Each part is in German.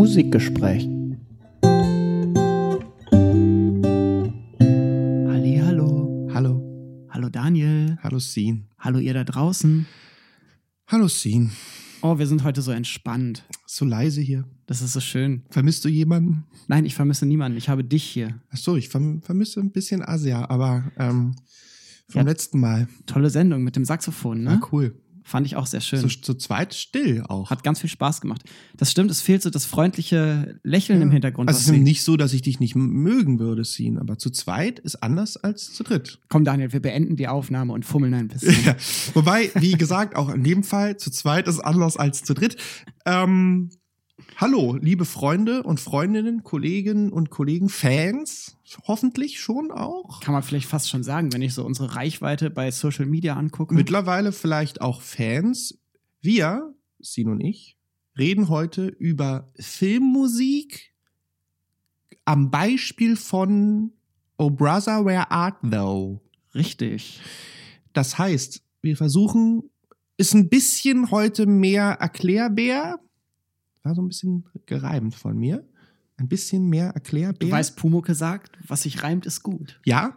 Musikgespräch. Hallo. Hallo. Hallo Daniel. Hallo Sin. Hallo ihr da draußen. Hallo Sin. Oh, wir sind heute so entspannt. So leise hier. Das ist so schön. Vermisst du jemanden? Nein, ich vermisse niemanden. Ich habe dich hier. Ach so, ich verm vermisse ein bisschen Asia, aber ähm, vom Ja. letzten Mal. Tolle Sendung mit dem Saxophon, ne? Ah, cool. Fand ich auch sehr schön. So zu zweit still auch. Hat ganz viel Spaß gemacht. Das stimmt, es fehlt so das freundliche Lächeln im Hintergrund. Also es ist nicht so, dass ich dich nicht mögen würde, Sin, aber zu zweit ist anders als zu dritt. Komm, Daniel, wir beenden die Aufnahme und fummeln ein bisschen. Ja. Wobei, wie gesagt, auch in dem Fall zu zweit ist anders als zu dritt. Ähm, hallo, liebe Freunde und Freundinnen, Kolleginnen und Kollegen, Fans, hoffentlich schon auch. Kann man vielleicht fast schon sagen, wenn ich so unsere Reichweite bei Social Media angucke. Mittlerweile vielleicht auch Fans. Wir, Sin und ich, reden heute über Filmmusik am Beispiel von Oh Brother, Where Art Thou? Richtig. Das heißt, wir versuchen, ist ein bisschen heute mehr Erklärbär. War so ein bisschen gereimt von mir. Ein bisschen mehr Erklärbär. Du weißt, Pumuke sagt, was sich reimt, ist gut. Ja.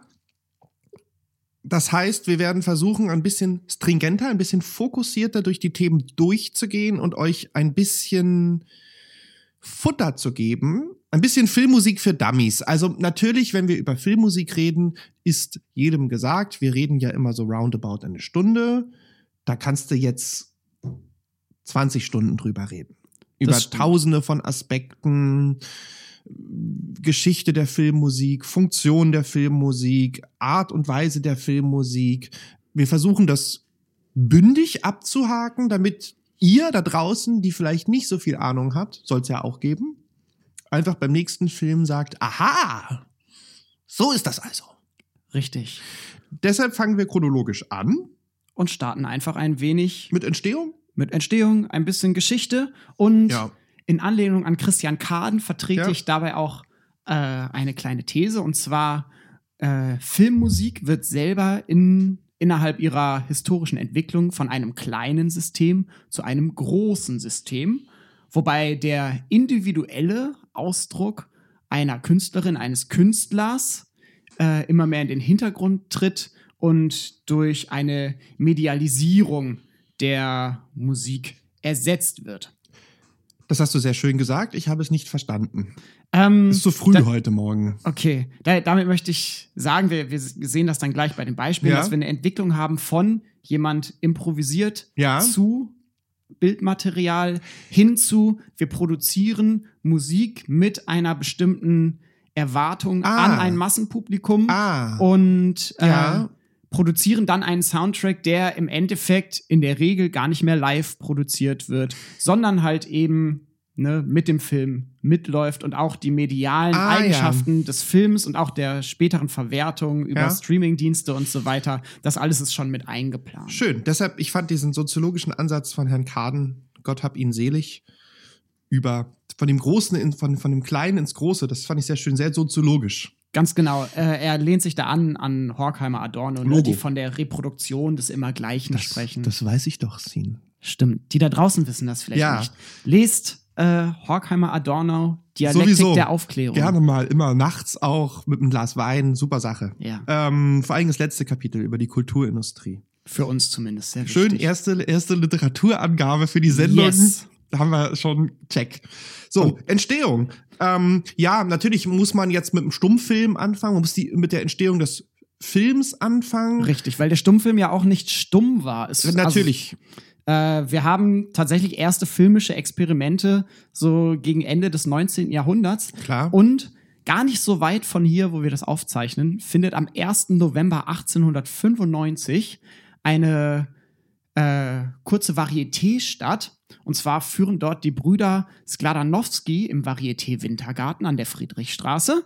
Das heißt, wir werden versuchen, ein bisschen stringenter, ein bisschen fokussierter durch die Themen durchzugehen und euch ein bisschen Futter zu geben. Ein bisschen Filmmusik für Dummies. Also natürlich, wenn wir über Filmmusik reden, ist jedem gesagt, wir reden ja immer so roundabout eine Stunde. Da kannst du jetzt 20 Stunden drüber reden. Über tausende von Aspekten, Geschichte der Filmmusik, Funktion der Filmmusik, Art und Weise der Filmmusik. Wir versuchen das bündig abzuhaken, damit ihr da draußen, die vielleicht nicht so viel Ahnung habt, soll es ja auch geben, einfach beim nächsten Film sagt, aha, so ist das also. Richtig. Deshalb fangen wir chronologisch an Und starten einfach ein wenig mit Entstehung. Mit Entstehung, ein bisschen Geschichte und Ja. in Anlehnung an Christian Kaden vertrete Ja. ich dabei auch äh, eine kleine These und zwar äh, Filmmusik wird selber in, innerhalb ihrer historischen Entwicklung von einem kleinen System zu einem großen System, wobei der individuelle Ausdruck einer Künstlerin, eines Künstlers äh, immer mehr in den Hintergrund tritt und durch eine Medialisierung der Musik ersetzt wird. Das hast du sehr schön gesagt. Ich habe es nicht verstanden. Ähm, Es ist so früh da- heute Morgen. Okay, da, damit möchte ich sagen, wir, wir sehen das dann gleich bei den Beispielen, Ja. dass wir eine Entwicklung haben von jemand improvisiert Ja. zu Bildmaterial hin zu, wir produzieren Musik mit einer bestimmten Erwartung Ah. an ein Massenpublikum Ah. und äh, Ja. Produzieren dann einen Soundtrack, der im Endeffekt in der Regel gar nicht mehr live produziert wird, sondern halt eben ne, mit dem Film mitläuft und auch die medialen Ah, ja. Eigenschaften des Films und auch der späteren Verwertung über Ja. Streamingdienste und so weiter, das alles ist schon mit eingeplant. Schön. Deshalb, ich fand diesen soziologischen Ansatz von Herrn Kaden, Gott hab ihn selig, über von dem Großen, in, von, von dem Kleinen ins Große, das fand ich sehr schön, sehr soziologisch. Ganz genau. Äh, er lehnt sich da an an Horkheimer Adorno, ne, die von der Reproduktion des Immergleichen sprechen. das weiß ich doch, Sin. Stimmt. Die da draußen wissen das vielleicht Ja. nicht. Lest äh, Horkheimer Adorno, Dialektik Sowieso. der Aufklärung. Gerne mal, immer nachts auch mit einem Glas Wein, super Sache. Ja, Ähm, vor allem das letzte Kapitel über die Kulturindustrie. für uns zumindest sehr Schön, wichtig. erste, erste Literaturangabe für die Sendung. Yes. Haben wir schon check. So, Entstehung. Ähm, ja, natürlich muss man jetzt mit dem Stummfilm anfangen. Man muss die, mit der Entstehung des Films anfangen. Richtig, weil der Stummfilm ja auch nicht stumm war. Es, Natürlich. Also, äh, wir haben tatsächlich erste filmische Experimente so gegen Ende des 19. Jahrhunderts. Klar. Und gar nicht so weit von hier, wo wir das aufzeichnen, findet am 1. November 1895 eine äh, kurze Varieté statt. Und zwar führen dort die Brüder Skladanowski im Varieté Wintergarten an der Friedrichstraße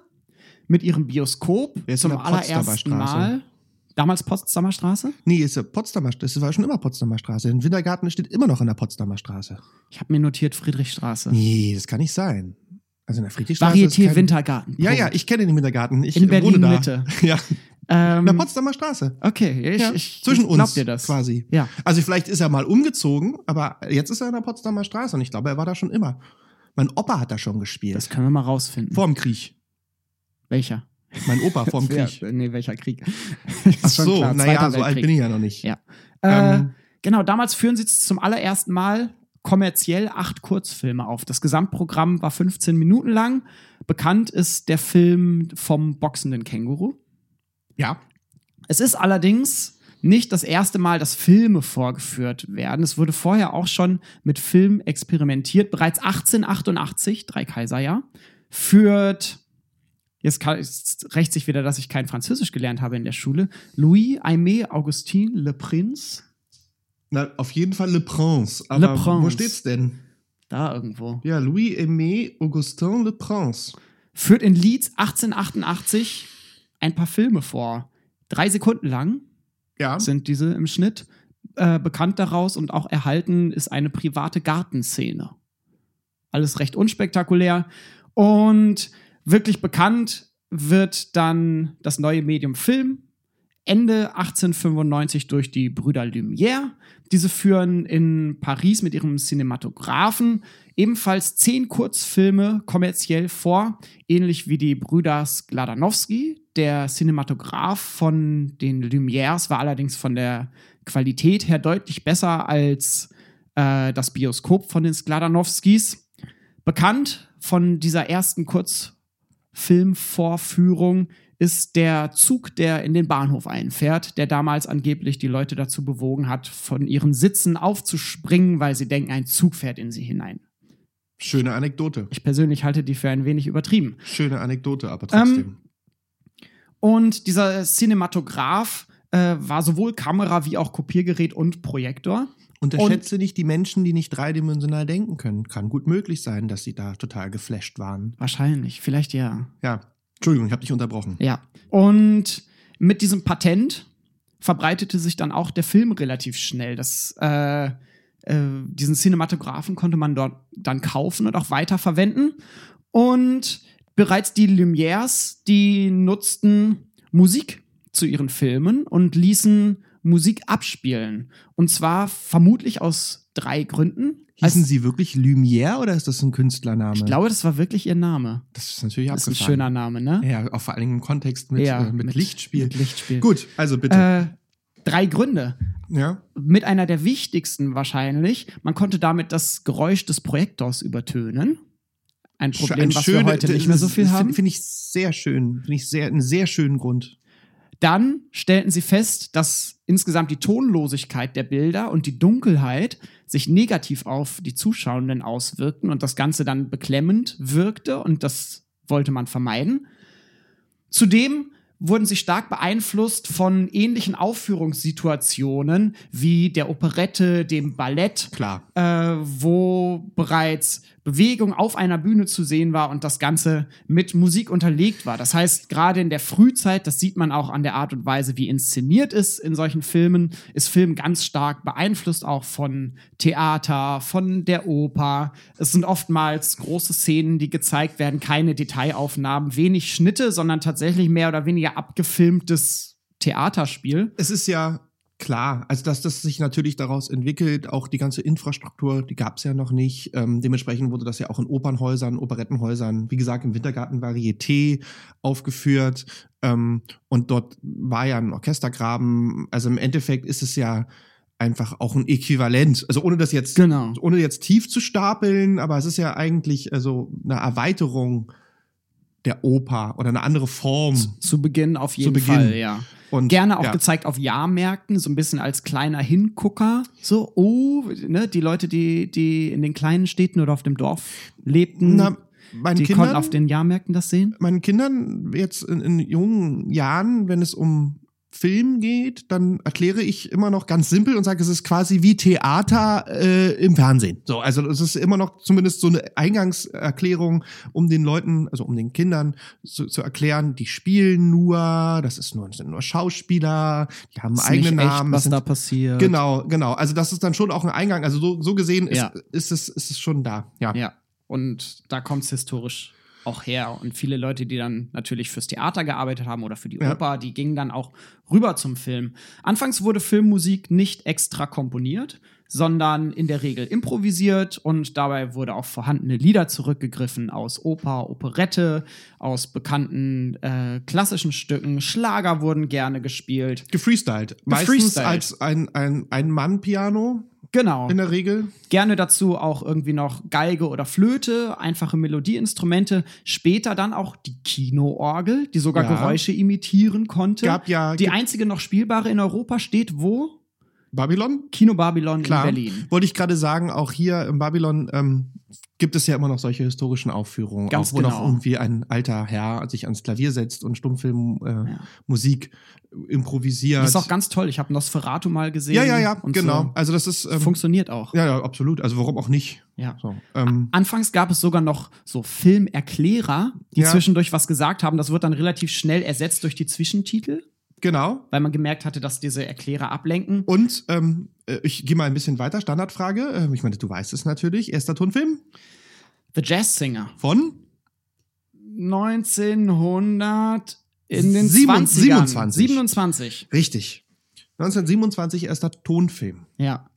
mit ihrem Bioskop ist zum allerersten Straße? Mal. Damals Potsdamer Straße? Nee, ist ja Potsdamer Straße. Das war schon immer Potsdamer Straße. Ein Wintergarten steht immer noch in der Potsdamer Straße. Ich habe mir notiert Friedrichstraße. Nee, das kann nicht sein. Also in der Friedrichstraße. ist Varieté kein- Wintergarten. Ja, ja, ich kenne den Wintergarten. Ich In wohne da. Berlin-Mitte. Ja, in der Ähm, Potsdamer Straße. okay, ich, Ja, ich, zwischen ich uns dir das. quasi. Ja. Also vielleicht ist er mal umgezogen, aber jetzt ist er in der Potsdamer Straße und ich glaube, er war da schon immer. Mein Opa hat da schon gespielt. Das können wir mal rausfinden. Vorm Krieg. Welcher? Mein Opa vorm Krieg. Nee, welcher Krieg? Ach so, naja, so alt bin ich ja noch nicht. Ja. Äh, Ähm. genau, damals führen sie zum allerersten Mal kommerziell acht Kurzfilme auf. Das Gesamtprogramm war 15 Minuten lang. Bekannt ist der Film vom boxenden Känguru. Ja. Es ist allerdings nicht das erste Mal, dass Filme vorgeführt werden. Es wurde vorher auch schon mit Film experimentiert. Bereits 1888, drei Kaiserjahr, führt, jetzt, kann, jetzt rächt sich wieder, dass ich kein Französisch gelernt habe in der Schule, Louis Aimé Augustin Le Prince, Na, auf jeden Fall Le Prince. Aber Le Prince. wo steht's denn? da irgendwo, Ja, Louis-Aimé Augustin Le Prince. führt in Leeds 1888 ein paar Filme vor. Drei Sekunden lang. Ja. sind diese im Schnitt. Äh, bekannt daraus und auch erhalten ist eine private Gartenszene. Alles recht unspektakulär. Und wirklich bekannt wird dann das neue Medium Film. Ende 1895 durch die Brüder Lumière. Diese führen in Paris mit ihrem Cinematographen ebenfalls zehn Kurzfilme kommerziell vor, ähnlich wie die Brüder Skladanowski. Der Cinematograph von den Lumières war allerdings von der Qualität her deutlich besser als äh, das Bioskop von den Skladanowskis. Bekannt von dieser ersten Kurzfilmvorführung ist der Zug, der in den Bahnhof einfährt, der damals angeblich die Leute dazu bewogen hat, von ihren Sitzen aufzuspringen, weil sie denken, ein Zug fährt in sie hinein. Schöne Anekdote. Ich persönlich halte die für ein wenig übertrieben. Schöne Anekdote, aber Ähm, trotzdem. Und dieser Cinematograph äh, war sowohl Kamera wie auch Kopiergerät und Projektor. Unterschätze nicht die Menschen, die nicht dreidimensional denken können. Kann gut möglich sein, dass sie da total geflasht waren. Wahrscheinlich, vielleicht ja. Ja. Entschuldigung, ich habe dich unterbrochen. Ja. Und mit diesem Patent verbreitete sich dann auch der Film relativ schnell. Das, äh, äh, diesen Cinematographen konnte man dort dann kaufen und auch weiterverwenden. Und bereits die Lumières, die nutzten Musik zu ihren Filmen und ließen Musik abspielen. Und zwar vermutlich aus drei Gründen. Hießen sie wirklich Lumière oder ist das ein Künstlername? Ich glaube, das war wirklich ihr Name. das ist natürlich Das ist ein schöner Name, ne? Ja, auch vor allem im Kontext mit, Ja, äh, mit, Lichtspiel. Mit Lichtspiel. Gut, also bitte. Äh, drei Gründe. ja. Mit einer der wichtigsten wahrscheinlich. Man konnte damit das Geräusch des Projektors übertönen. Ein Problem, Ein was schöne- wir heute nicht mehr so viel haben. Finde find ich sehr schön. Finde ich sehr, einen sehr schönen Grund. Dann stellten sie fest, dass insgesamt die Tonlosigkeit der Bilder und die Dunkelheit sich negativ auf die Zuschauenden auswirkten und das Ganze dann beklemmend wirkte und das wollte man vermeiden. Zudem wurden sie stark beeinflusst von ähnlichen Aufführungssituationen wie der Operette, dem Ballett, Klar. äh, wo bereits Bewegung auf einer Bühne zu sehen war und das Ganze mit Musik unterlegt war. Das heißt, gerade in der Frühzeit, das sieht man auch an der Art und Weise, wie inszeniert ist in solchen Filmen, ist Film ganz stark beeinflusst auch von Theater, von der Oper. Es sind oftmals große Szenen, die gezeigt werden, keine Detailaufnahmen, wenig Schnitte, sondern tatsächlich mehr oder weniger abgefilmtes Theaterspiel. Es ist ja klar, also dass das sich natürlich daraus entwickelt, auch die ganze Infrastruktur, die gab es ja noch nicht. Ähm, dementsprechend wurde das ja auch in Opernhäusern, Operettenhäusern, wie gesagt, im Wintergarten Varieté aufgeführt. Ähm, und dort war ja ein Orchestergraben. Also im Endeffekt ist es ja einfach auch ein Äquivalent. Also ohne das jetzt, Genau. ohne jetzt tief zu stapeln, aber es ist ja eigentlich also eine Erweiterung der Oper oder eine andere Form. Zu Beginn auf jeden Beginn. Fall, ja. Und Gerne auch ja. gezeigt auf Jahrmärkten, so ein bisschen als kleiner Hingucker. So, oh, ne, die Leute, die, die in den kleinen Städten oder auf dem Dorf lebten, Na, die Kindern, konnten auf den Jahrmärkten das sehen. meinen Kindern jetzt in, in jungen Jahren, wenn es um Film geht, dann erkläre ich immer noch ganz simpel und sage, es ist quasi wie Theater äh, im Fernsehen. So, also es ist immer noch zumindest so eine Eingangserklärung, um den Leuten, also um den Kindern zu, zu erklären, die spielen nur, das ist nur, sind nur Schauspieler, die haben Ist eigene nicht echt, Namen. was das da sind, passiert. genau, genau. Also das ist dann schon auch ein Eingang. Also so, so gesehen ist, Ja. ist, es, ist es schon da. Ja. Ja. Und da kommt es historisch auch her. Und viele Leute, die dann natürlich fürs Theater gearbeitet haben oder für die Ja. Oper, die gingen dann auch rüber zum Film. Anfangs wurde Filmmusik nicht extra komponiert, sondern in der Regel improvisiert und dabei wurde auf vorhandene Lieder zurückgegriffen aus Oper, Operette, aus bekannten äh, klassischen Stücken. Schlager wurden gerne gespielt. Gefreestylt. Meistens als ein, ein, ein Mann-Piano Genau. in der Regel. Gerne dazu auch irgendwie noch Geige oder Flöte, einfache Melodieinstrumente. Später dann auch die Kinoorgel, die sogar Ja. Geräusche imitieren konnte. Gab ja die einzige noch spielbare in Europa steht wo? Babylon. Kino Babylon Klar. in Berlin. Wollte ich gerade sagen, auch hier im Babylon ähm, gibt es ja immer noch solche historischen Aufführungen, Ganz auch wo noch genau. irgendwie ein alter Herr sich ans Klavier setzt und Stummfilm äh, Ja. Musik improvisiert. Das ist auch ganz toll. Ich habe Nosferatu mal gesehen. ja, ja, ja, und genau. So. Also das ist ähm, Funktioniert auch. ja, ja, absolut. Also warum auch nicht? Ja. So, ähm, Anfangs gab es sogar noch so Filmerklärer, die Ja. zwischendurch was gesagt haben. Das wird dann relativ schnell ersetzt durch die Zwischentitel, genau. weil man gemerkt hatte, dass diese Erklärer ablenken. Und ähm, äh, ich gehe mal ein bisschen weiter. Standardfrage. Ähm, ich meine, du weißt es natürlich. Erster Tonfilm The Jazz Singer. von 1900 in den Sieben- 20ern. 27. 27. richtig 1927 erster Tonfilm. Ja.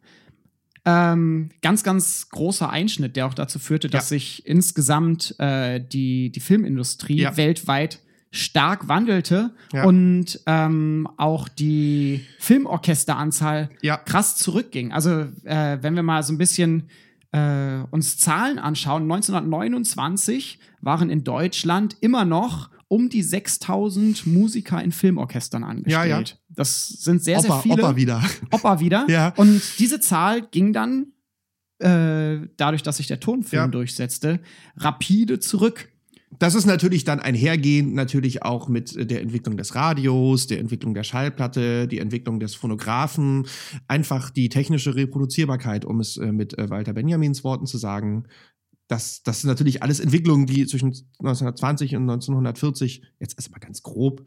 Ähm, ganz, ganz großer Einschnitt, der auch dazu führte, dass Ja. sich insgesamt äh, die, die Filmindustrie Ja. weltweit stark wandelte Ja. und ähm, auch die Filmorchesteranzahl Ja. krass zurückging. Also, äh, wenn wir mal so ein bisschen äh, uns Zahlen anschauen, 1929 waren in Deutschland immer noch um die 6000 Musiker in Filmorchestern angestellt. Ja, ja. Das sind sehr, sehr Opa, viele. Opa wieder. Opa wieder. Ja. Und diese Zahl ging dann, äh, dadurch, dass sich der Tonfilm Ja. durchsetzte, rapide zurück. Das ist natürlich dann einhergehend natürlich auch mit äh, der Entwicklung des Radios, der Entwicklung der Schallplatte, die Entwicklung des Phonographen, einfach die technische Reproduzierbarkeit, um es äh, mit äh, Walter Benjamins Worten zu sagen. Das, das sind natürlich alles Entwicklungen, die zwischen 1920 und 1940, jetzt erstmal ganz grob,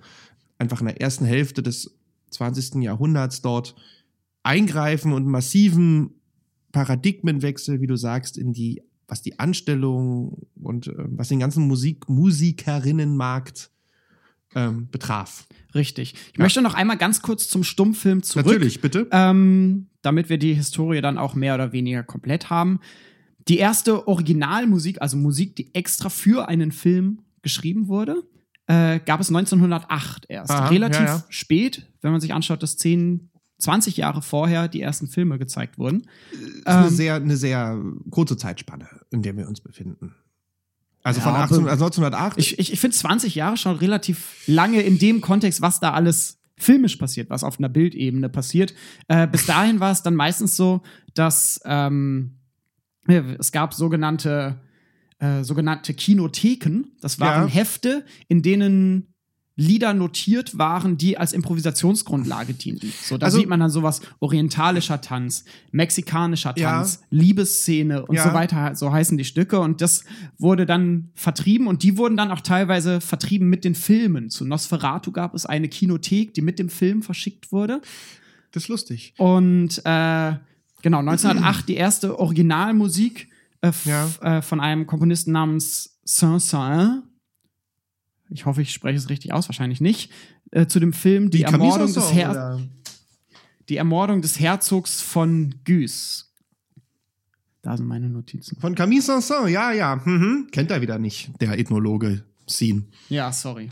einfach in der ersten Hälfte des 20. Jahrhunderts dort eingreifen und massiven Paradigmenwechsel, wie du sagst, in die, was die Anstellung und äh, was den ganzen Musik, Musikerinnenmarkt ähm, betraf. Richtig. Ich Ja. möchte noch einmal ganz kurz zum Stummfilm zurück. Natürlich, bitte. Ähm, damit wir die Historie dann auch mehr oder weniger komplett haben. Die erste Originalmusik, also Musik, die extra für einen Film geschrieben wurde, äh, gab es 1908 erst. Aha, Relativ ja, ja. spät, wenn man sich anschaut, dass 10, 20 Jahre vorher die ersten Filme gezeigt wurden. ist eine, ähm, sehr, eine sehr kurze Zeitspanne, in der wir uns befinden. Also Ja, von 18, aber- also 1908. Ich, ich, ich finde 20 Jahre schon relativ lange in dem Kontext, was da alles filmisch passiert, was auf einer Bildebene passiert. Äh, bis dahin war es dann meistens so, dass ähm, es gab sogenannte, äh, sogenannte Kinotheken. Das waren Ja. Hefte, in denen Lieder notiert waren, die als Improvisationsgrundlage dienten. So, da Also- sieht man dann sowas orientalischer Tanz, mexikanischer Ja. Tanz, Liebesszene und Ja. so weiter, so heißen die Stücke. Und das wurde dann vertrieben und die wurden dann auch teilweise vertrieben mit den Filmen. Zu Nosferatu gab es eine Kinothek, die mit dem Film verschickt wurde. das ist lustig. Und äh, genau, 1908 die erste Originalmusik äh, Ja. äh, von einem Komponisten namens Saint-Saëns. Ich hoffe, ich spreche es richtig aus, wahrscheinlich nicht. Äh, zu dem Film Die, Camille Ermordung des, Her die Ermordung des Herzogs von Gues. Da sind meine Notizen. Von Camille Saint-Saëns, ja, ja. Mhm. Kennt er wieder nicht, der Ethnologe Scene. Ja, sorry.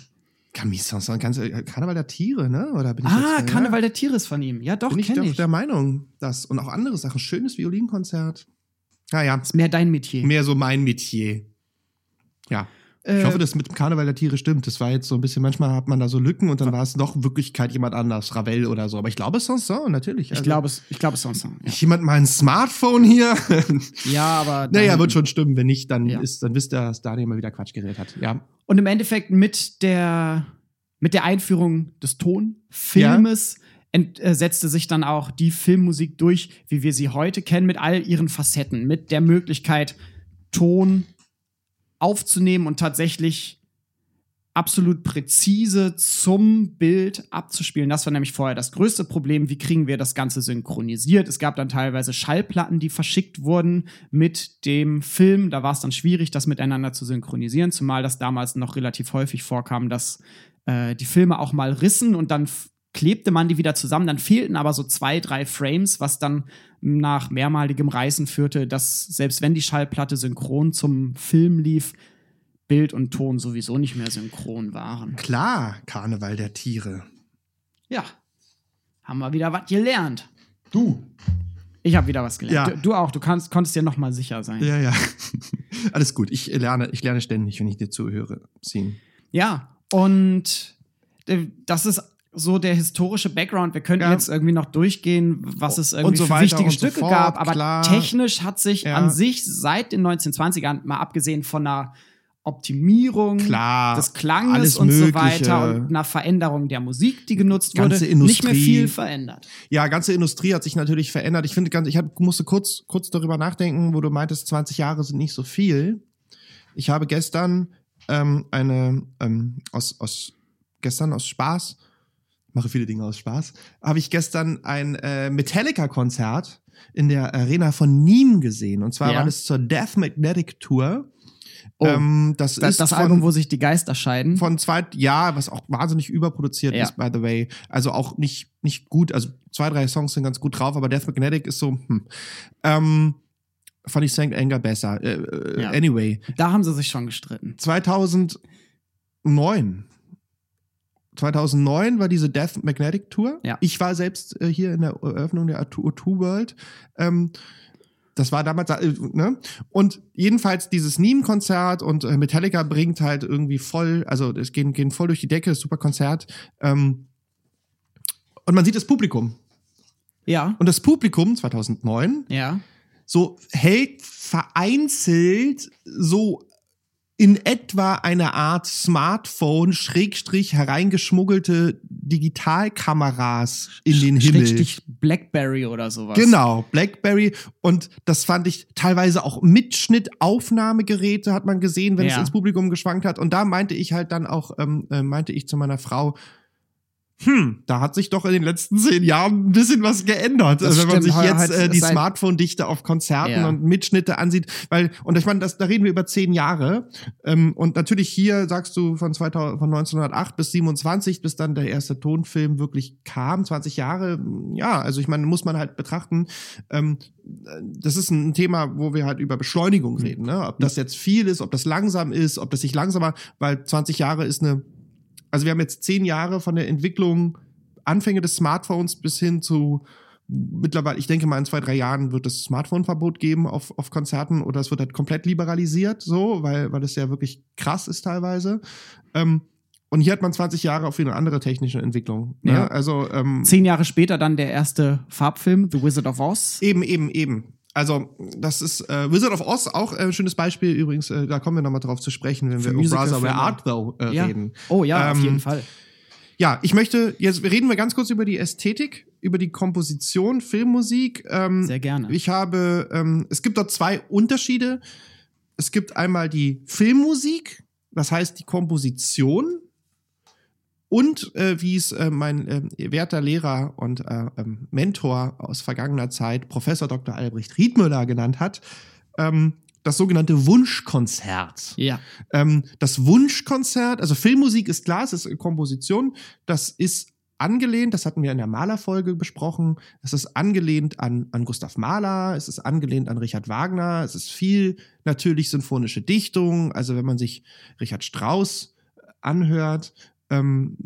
Camille Saint-Saëns, ganz- äh, Karneval der Tiere, ne? Oder bin ich Ah, jetzt, Karneval der Tiere ist von ihm. Ja, doch, Bin ich kenne doch ich. der Meinung, dass und auch andere Sachen. Schönes Violinkonzert. Naja, ist mehr dein Metier. mehr so mein Metier. Ja. Ich Äh, hoffe, das mit dem Karneval der Tiere stimmt. Das war jetzt so ein bisschen, manchmal hat man da so Lücken und dann war es doch in Wirklichkeit jemand anders, Ravel oder so. Aber ich glaube, Sanson, natürlich. ich Also, glaube es, ich glaube es sonst. Ja. Ist jemand mal ein Smartphone hier? ja, aber. naja, wird schon stimmen. Wenn nicht, dann, Ja. ist, dann wisst ihr, dass Daniel mal wieder Quatsch geredet hat. Ja. Und im Endeffekt mit der, mit der Einführung des Tonfilmes ent, äh, setzte sich dann auch die Filmmusik durch, wie wir sie heute kennen, mit all ihren Facetten, mit der Möglichkeit, Ton aufzunehmen und tatsächlich absolut präzise zum Bild abzuspielen. Das war nämlich vorher das größte Problem. Wie kriegen wir das Ganze synchronisiert? Es gab dann teilweise Schallplatten, die verschickt wurden mit dem Film. Da war es dann schwierig, das miteinander zu synchronisieren, zumal das damals noch relativ häufig vorkam, dass äh, die Filme auch mal rissen und dann klebte man die wieder zusammen. Dann fehlten aber so zwei, drei Frames, was dann nach mehrmaligem Reißen führte, dass selbst wenn die Schallplatte synchron zum Film lief, Bild und Ton sowieso nicht mehr synchron waren. Klar, Karneval der Tiere. Ja, haben wir wieder was gelernt. Du. Ich habe wieder was gelernt. Ja. Du, du auch, du kannst, konntest dir noch mal sicher sein. Ja, ja. Alles gut. Ich lerne, ich lerne ständig, wenn ich dir zuhöre. Ziehen. Ja, und äh, das ist so der historische Background. Wir könnten Ja. jetzt irgendwie noch durchgehen, was es irgendwie so für wichtige so Stücke fort, gab. Aber klar. technisch hat sich Ja. an sich seit den 1920ern, mal abgesehen von einer Optimierung Klar, des Klanges und so Mögliche. weiter und einer Veränderung der Musik, die genutzt Ganze wurde, Industrie. nicht mehr viel verändert. Ja, ganze Industrie hat sich natürlich verändert. Ich finde ganz, ich hab, musste kurz, kurz darüber nachdenken, wo du meintest, 20 Jahre sind nicht so viel. Ich habe gestern ähm, eine ähm, aus, aus gestern aus Spaß, mache viele Dinge aus Spaß, habe ich gestern ein äh, Metallica-Konzert in der Arena von Nîmes gesehen. Und zwar Ja. war das zur Death Magnetic Tour. Oh, ähm, das, Das, ist das von, Album, wo sich die Geister scheiden. von zweit, ja, was auch wahnsinnig überproduziert Ja. ist, by the way. Also auch nicht, nicht gut. Also zwei, drei Songs sind ganz gut drauf, aber Death Magnetic ist so, hm. Ähm, fand ich Sankt Anger besser. Äh, äh, Ja. Anyway, da haben sie sich schon gestritten. 2009. 2009 war diese Death Magnetic Tour. Ja. Ich war selbst äh, hier in der Eröffnung der O2 World. Ähm, das war damals, äh, ne? Und jedenfalls dieses Niem-Konzert und äh, Metallica bringt halt irgendwie voll, also es gehen, gehen voll durch die Decke, super Konzert. Ähm, und man sieht das Publikum. Ja, Und das Publikum 2009 ja. so hält vereinzelt so in etwa eine Art Smartphone schrägstrich hereingeschmuggelte Digitalkameras in den Himmel. Schrägstrich Blackberry oder sowas. Genau, Blackberry und das fand ich teilweise auch Mitschnitt-Aufnahmegeräte hat man gesehen, wenn es Ja. ins Publikum geschwankt hat. Und da meinte ich halt dann auch, ähm, äh, meinte ich zu meiner Frau, hm, da hat sich doch in den letzten zehn Jahren ein bisschen was geändert, Das wenn man stimmt. sich jetzt äh, die Smartphone-Dichte auf Konzerten Ja. und Mitschnitte ansieht, weil und ich meine, das, da reden wir über zehn Jahre ähm, und natürlich hier sagst du von 2000, von 1908 bis 27, bis dann der erste Tonfilm wirklich kam, 20 Jahre, ja, also ich meine, muss man halt betrachten. Ähm, das ist ein Thema, wo wir halt über Beschleunigung Mhm. reden, ne? ob das jetzt viel ist, ob das langsam ist, ob das sich langsamer, weil 20 Jahre ist eine also wir haben jetzt zehn Jahre von der Entwicklung, Anfänge des Smartphones bis hin zu mittlerweile, ich denke mal in zwei, drei Jahren wird es Smartphone-Verbot geben auf, auf Konzerten oder es wird halt komplett liberalisiert, so, weil, weil das ja wirklich krass ist teilweise. Ähm, und hier hat man 20 Jahre auf eine andere technische Entwicklung. Ne? Ja. Also ähm, Zehn Jahre später dann der erste Farbfilm, The Wizard of Oz. Eben, eben, eben. Also, das ist äh, Wizard of Oz, auch ein schönes Beispiel übrigens, äh, da kommen wir nochmal drauf zu sprechen, wenn Für wir über Brother Where. Art Thou äh, Ja. reden. Oh ja, auf Ähm, jeden Fall. Ja, ich möchte, jetzt reden wir ganz kurz über die Ästhetik, über die Komposition, Filmmusik. Ähm, Sehr gerne. Ich habe, ähm, es gibt dort zwei Unterschiede. Es gibt einmal die Filmmusik, das heißt die Komposition. Und äh, wie es äh, mein äh, werter Lehrer und äh, ähm, Mentor aus vergangener Zeit, Professor Dr. Albrecht Riedmüller genannt hat, ähm, das sogenannte Wunschkonzert. Ja. Ähm, das Wunschkonzert, also Filmmusik ist klar, es ist Komposition, das ist angelehnt, das hatten wir in der Malerfolge besprochen, es ist angelehnt an, an Gustav Mahler, es ist angelehnt an Richard Wagner, es ist viel natürlich symphonische Dichtung, also wenn man sich Richard Strauss anhört, ähm,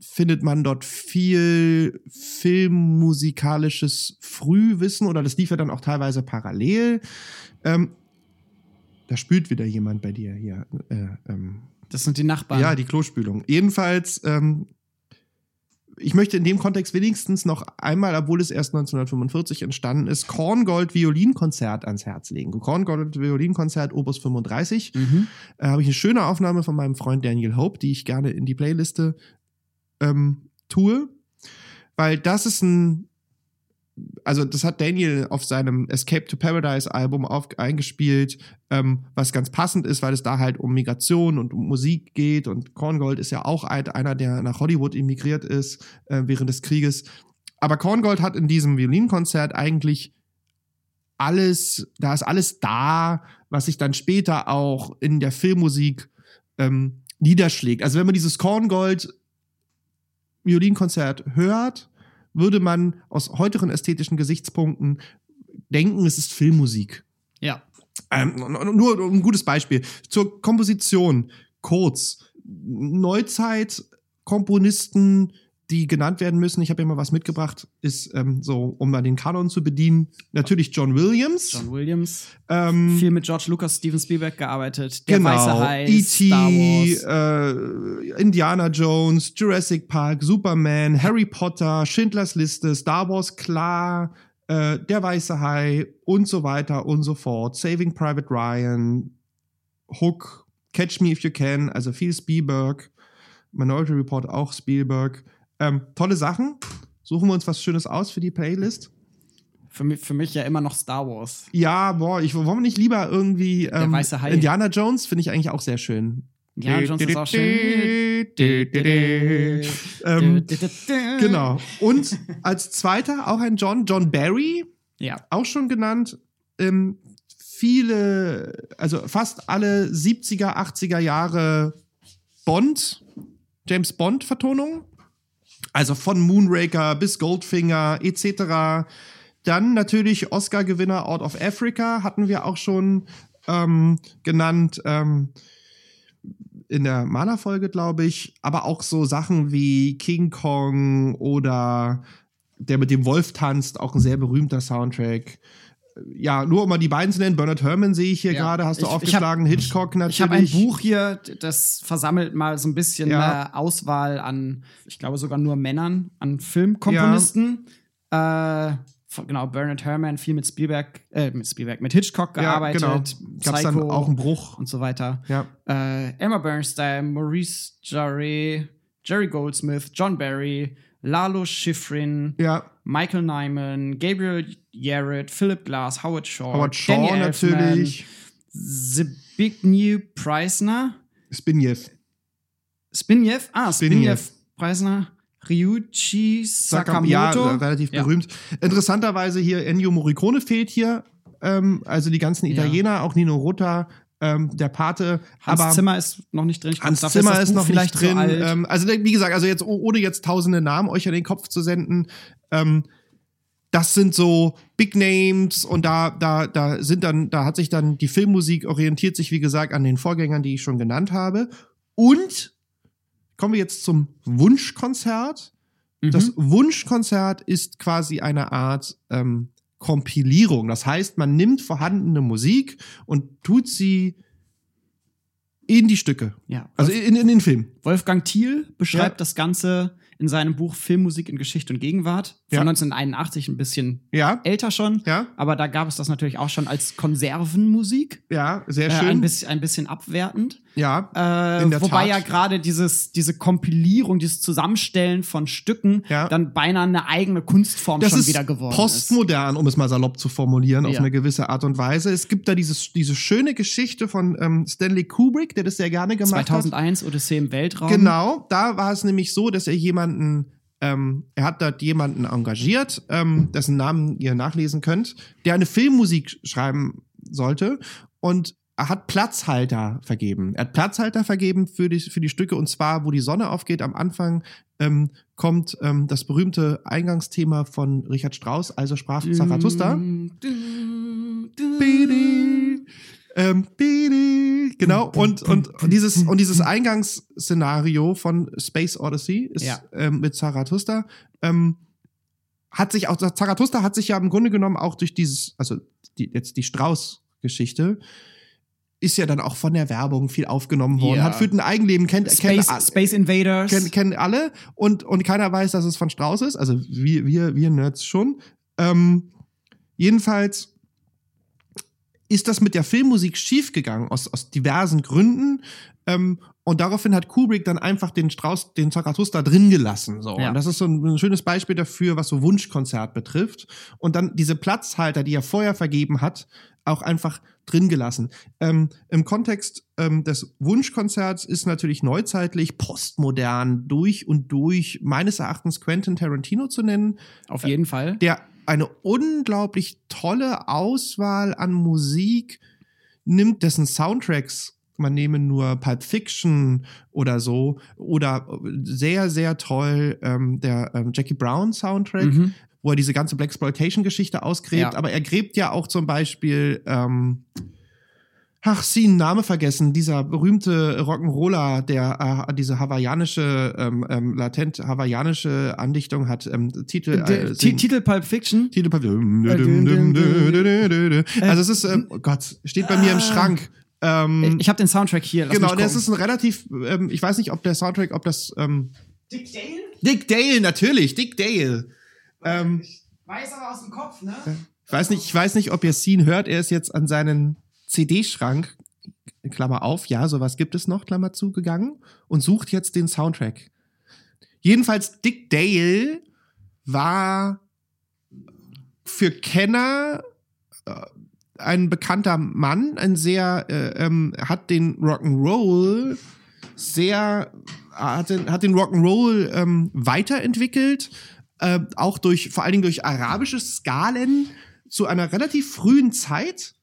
findet man dort viel filmmusikalisches Frühwissen oder das lief ja dann auch teilweise parallel. Ähm, da spült wieder jemand bei dir hier. Äh, ähm, Das sind die Nachbarn. ja, die Klospülung. Jedenfalls, ähm, ich möchte in dem Kontext wenigstens noch einmal, obwohl es erst 1945 entstanden ist, Korngold Violinkonzert ans Herz legen. Korngold Violinkonzert Opus 35. Mhm. Äh, habe ich eine schöne Aufnahme von meinem Freund Daniel Hope, die ich gerne in die Playliste ähm, tue, weil das ist ein also das hat Daniel auf seinem Escape to Paradise Album auf, eingespielt, ähm, was ganz passend ist, weil es da halt um Migration und um Musik geht und Korngold ist ja auch ein, einer, der nach Hollywood emigriert ist äh, während des Krieges. Aber Korngold hat in diesem Violinkonzert eigentlich alles, da ist alles da, was sich dann später auch in der Filmmusik ähm, niederschlägt. Also wenn man dieses Korngold Violinkonzert hört, würde man aus heutigen ästhetischen Gesichtspunkten denken, es ist Filmmusik. Ja. Ähm, nur ein gutes Beispiel. Zur Komposition. Kurz. Neuzeit-Komponisten, die genannt werden müssen, ich habe ja mal was mitgebracht, ist ähm, so, um mal den Kanon zu bedienen, natürlich John Williams. John Williams. Ähm, Viel mit George Lucas, Steven Spielberg gearbeitet. Der genau. Weiße Hai, E.T., Star Wars. äh, Indiana Jones, Jurassic Park, Superman, Harry Potter, Schindlers Liste, Star Wars, klar, äh, Der Weiße Hai und so weiter und so fort. Saving Private Ryan, Hook, Catch Me If You Can, also viel Spielberg, Minority Report auch Spielberg. Ähm, tolle Sachen. Suchen wir uns was Schönes aus für die Playlist. Für mich, für mich ja immer noch Star Wars. Ja, boah, ich wollen wir nicht lieber irgendwie ähm, Weiße Hai. Indiana Jones finde ich eigentlich auch sehr schön. Ja, Jones ist auch schön. Ähm, genau. Und als zweiter auch ein John, John Barry, Ja. auch schon genannt. Ähm, viele, also fast alle 70er, 80er Jahre Bond, James Bond Vertonungen. Also von Moonraker bis Goldfinger etc. Dann natürlich Oscar-Gewinner Out of Africa hatten wir auch schon ähm, genannt. Ähm, in der Mana-Folge, glaube ich, aber auch so Sachen wie King Kong oder der mit dem Wolf tanzt, auch ein sehr berühmter Soundtrack. Ja, nur um mal die beiden zu nennen, Bernard Herrmann sehe ich hier Ja. gerade, hast du Ich- ich aufgeschlagen, Hitchcock natürlich. Ich habe ein Buch hier, das versammelt mal so ein bisschen Ja. eine Auswahl an, ich glaube sogar nur Männern, an Filmkomponisten. Äh, von- genau, Bernard Herrmann, viel mit Spielberg, äh, mit Spielberg, mit Hitchcock ja, gearbeitet, genau. Gab es dann auch einen Bruch. und so weiter. Ja, Äh, Emma Bernstein, Maurice Jarre, Jerry Goldsmith, John Barry, Lalo Schifrin, ja, Michael Nyman, Gabriel Jarrett, Philip Glass, Howard Shaw, Howard Shaw Danny Elfman, natürlich, Zbigniew Preisner, Spinjev. Spinjew, ah. Spinjew Preisner, Ryuichi Sakam- Sakamoto. Ja, relativ Ja. berühmt. Interessanterweise hier Ennio Morricone fehlt hier. Ähm, also die ganzen Ja. Italiener, auch Nino Rota, ähm, der Pate. Hans aber Zimmer ist noch nicht drin. Ich Hans Zimmer ist, Buch noch vielleicht nicht drin. Ähm, also wie gesagt, also jetzt oh- ohne jetzt tausende Namen euch an den Kopf zu senden, ähm, das sind so Big Names und da, da, da sind dann, da hat sich dann die Filmmusik orientiert sich, wie gesagt, an den Vorgängern, die ich schon genannt habe. Und kommen wir jetzt zum Wunschkonzert. Das Mhm. Wunschkonzert ist quasi eine Art ähm, Kompilierung. Das heißt, man nimmt vorhandene Musik und tut sie in die Stücke. ja. Also in, in den Film. Wolfgang Thiel beschreibt Ja. das Ganze in seinem Buch Filmmusik in Geschichte und Gegenwart Ja. 1981, ein bisschen Ja, älter schon. ja, Aber da gab es das natürlich auch schon als Konservenmusik. ja, sehr Äh, schön. ein, bisschen, ein bisschen abwertend. ja, Äh, In der wobei Tat. ja gerade dieses, diese Kompilierung, dieses Zusammenstellen von Stücken Ja. dann beinahe eine eigene Kunstform das schon ist wieder geworden ist. postmodern, um es mal salopp zu formulieren, auf Ja. eine gewisse Art und Weise. Es gibt da dieses, diese schöne Geschichte von ähm, Stanley Kubrick, der das sehr gerne gemacht hat. 2001 Odyssee im Weltraum. Genau, da war es nämlich so, dass er jemanden, ähm, er hat dort jemanden engagiert, ähm, dessen Namen ihr nachlesen könnt, der eine Filmmusik schreiben sollte und er hat Platzhalter vergeben. Er hat Platzhalter vergeben für die, für die Stücke und zwar, wo die Sonne aufgeht. Am Anfang ähm, kommt ähm, das berühmte Eingangsthema von Richard Strauss, also sprach Zarathustra. Ähm, genau und, und und dieses und dieses Eingangsszenario von Space Odyssey ist Ja. ähm, mit Zarathustra ähm, hat sich auch Zarathustra hat sich ja im Grunde genommen auch durch dieses also die, jetzt die Strauß-Geschichte ist ja dann auch von der Werbung viel aufgenommen worden Ja. hat für ein Eigenleben kennt kennt, Space, Space Invaders. kennen, kennen alle und, und keiner weiß, dass es von Strauß ist. Also wir, wir, wir Nerds schon. Ähm, jedenfalls ist das mit der Filmmusik schiefgegangen aus, aus diversen Gründen. Ähm, Und daraufhin hat Kubrick dann einfach den Strauß, den Zarathustra drin gelassen. So. Ja. Und das ist so ein, ein schönes Beispiel dafür, was so Wunschkonzert betrifft. Und dann diese Platzhalter, die er vorher vergeben hat, auch einfach drin gelassen. Ähm, Im Kontext ähm, des Wunschkonzerts ist natürlich neuzeitlich, postmodern, durch und durch, meines Erachtens Quentin Tarantino zu nennen, Auf jeden Fall. der eine unglaublich tolle Auswahl an Musik nimmt, dessen Soundtracks man nehme nur Pulp Fiction oder so oder sehr sehr toll ähm, der ähm, Jackie Brown Soundtrack, Mhm. wo er diese ganze Black Exploitation Geschichte ausgräbt, Ja. aber er gräbt ja auch zum Beispiel ähm, Ach, sie einen Name vergessen. Dieser berühmte Rock'n'Roller, der äh, diese hawaiianische, ähm, ähm, latent hawaiianische Andichtung hat. Ähm, Titel. Äh, sing- Titel Pulp Fiction. Titel. Also es ist, ähm, oh Gott, steht bei mir im Ah. Schrank. Ähm, Ich habe den Soundtrack hier. Lass genau, mich das ist ein relativ, ähm, ich weiß nicht, ob der Soundtrack, ob das, ähm, Dick Dale? Dick Dale, natürlich, Dick Dale. Ähm, Weiß aber aus dem Kopf, ne? ich weiß nicht, ich weiß nicht, ob ihr Scene hört. Er ist jetzt an seinen CD-Schrank, Klammer auf, ja, sowas gibt es noch, Klammer zu, gegangen und sucht jetzt den Soundtrack. Jedenfalls Dick Dale war für Kenner äh, ein bekannter Mann, ein sehr, äh, ähm, hat den Rock'n'Roll sehr, hat den, hat den Rock'n'Roll ähm, weiterentwickelt, äh, auch durch, vor allen Dingen durch arabische Skalen zu einer relativ frühen Zeit.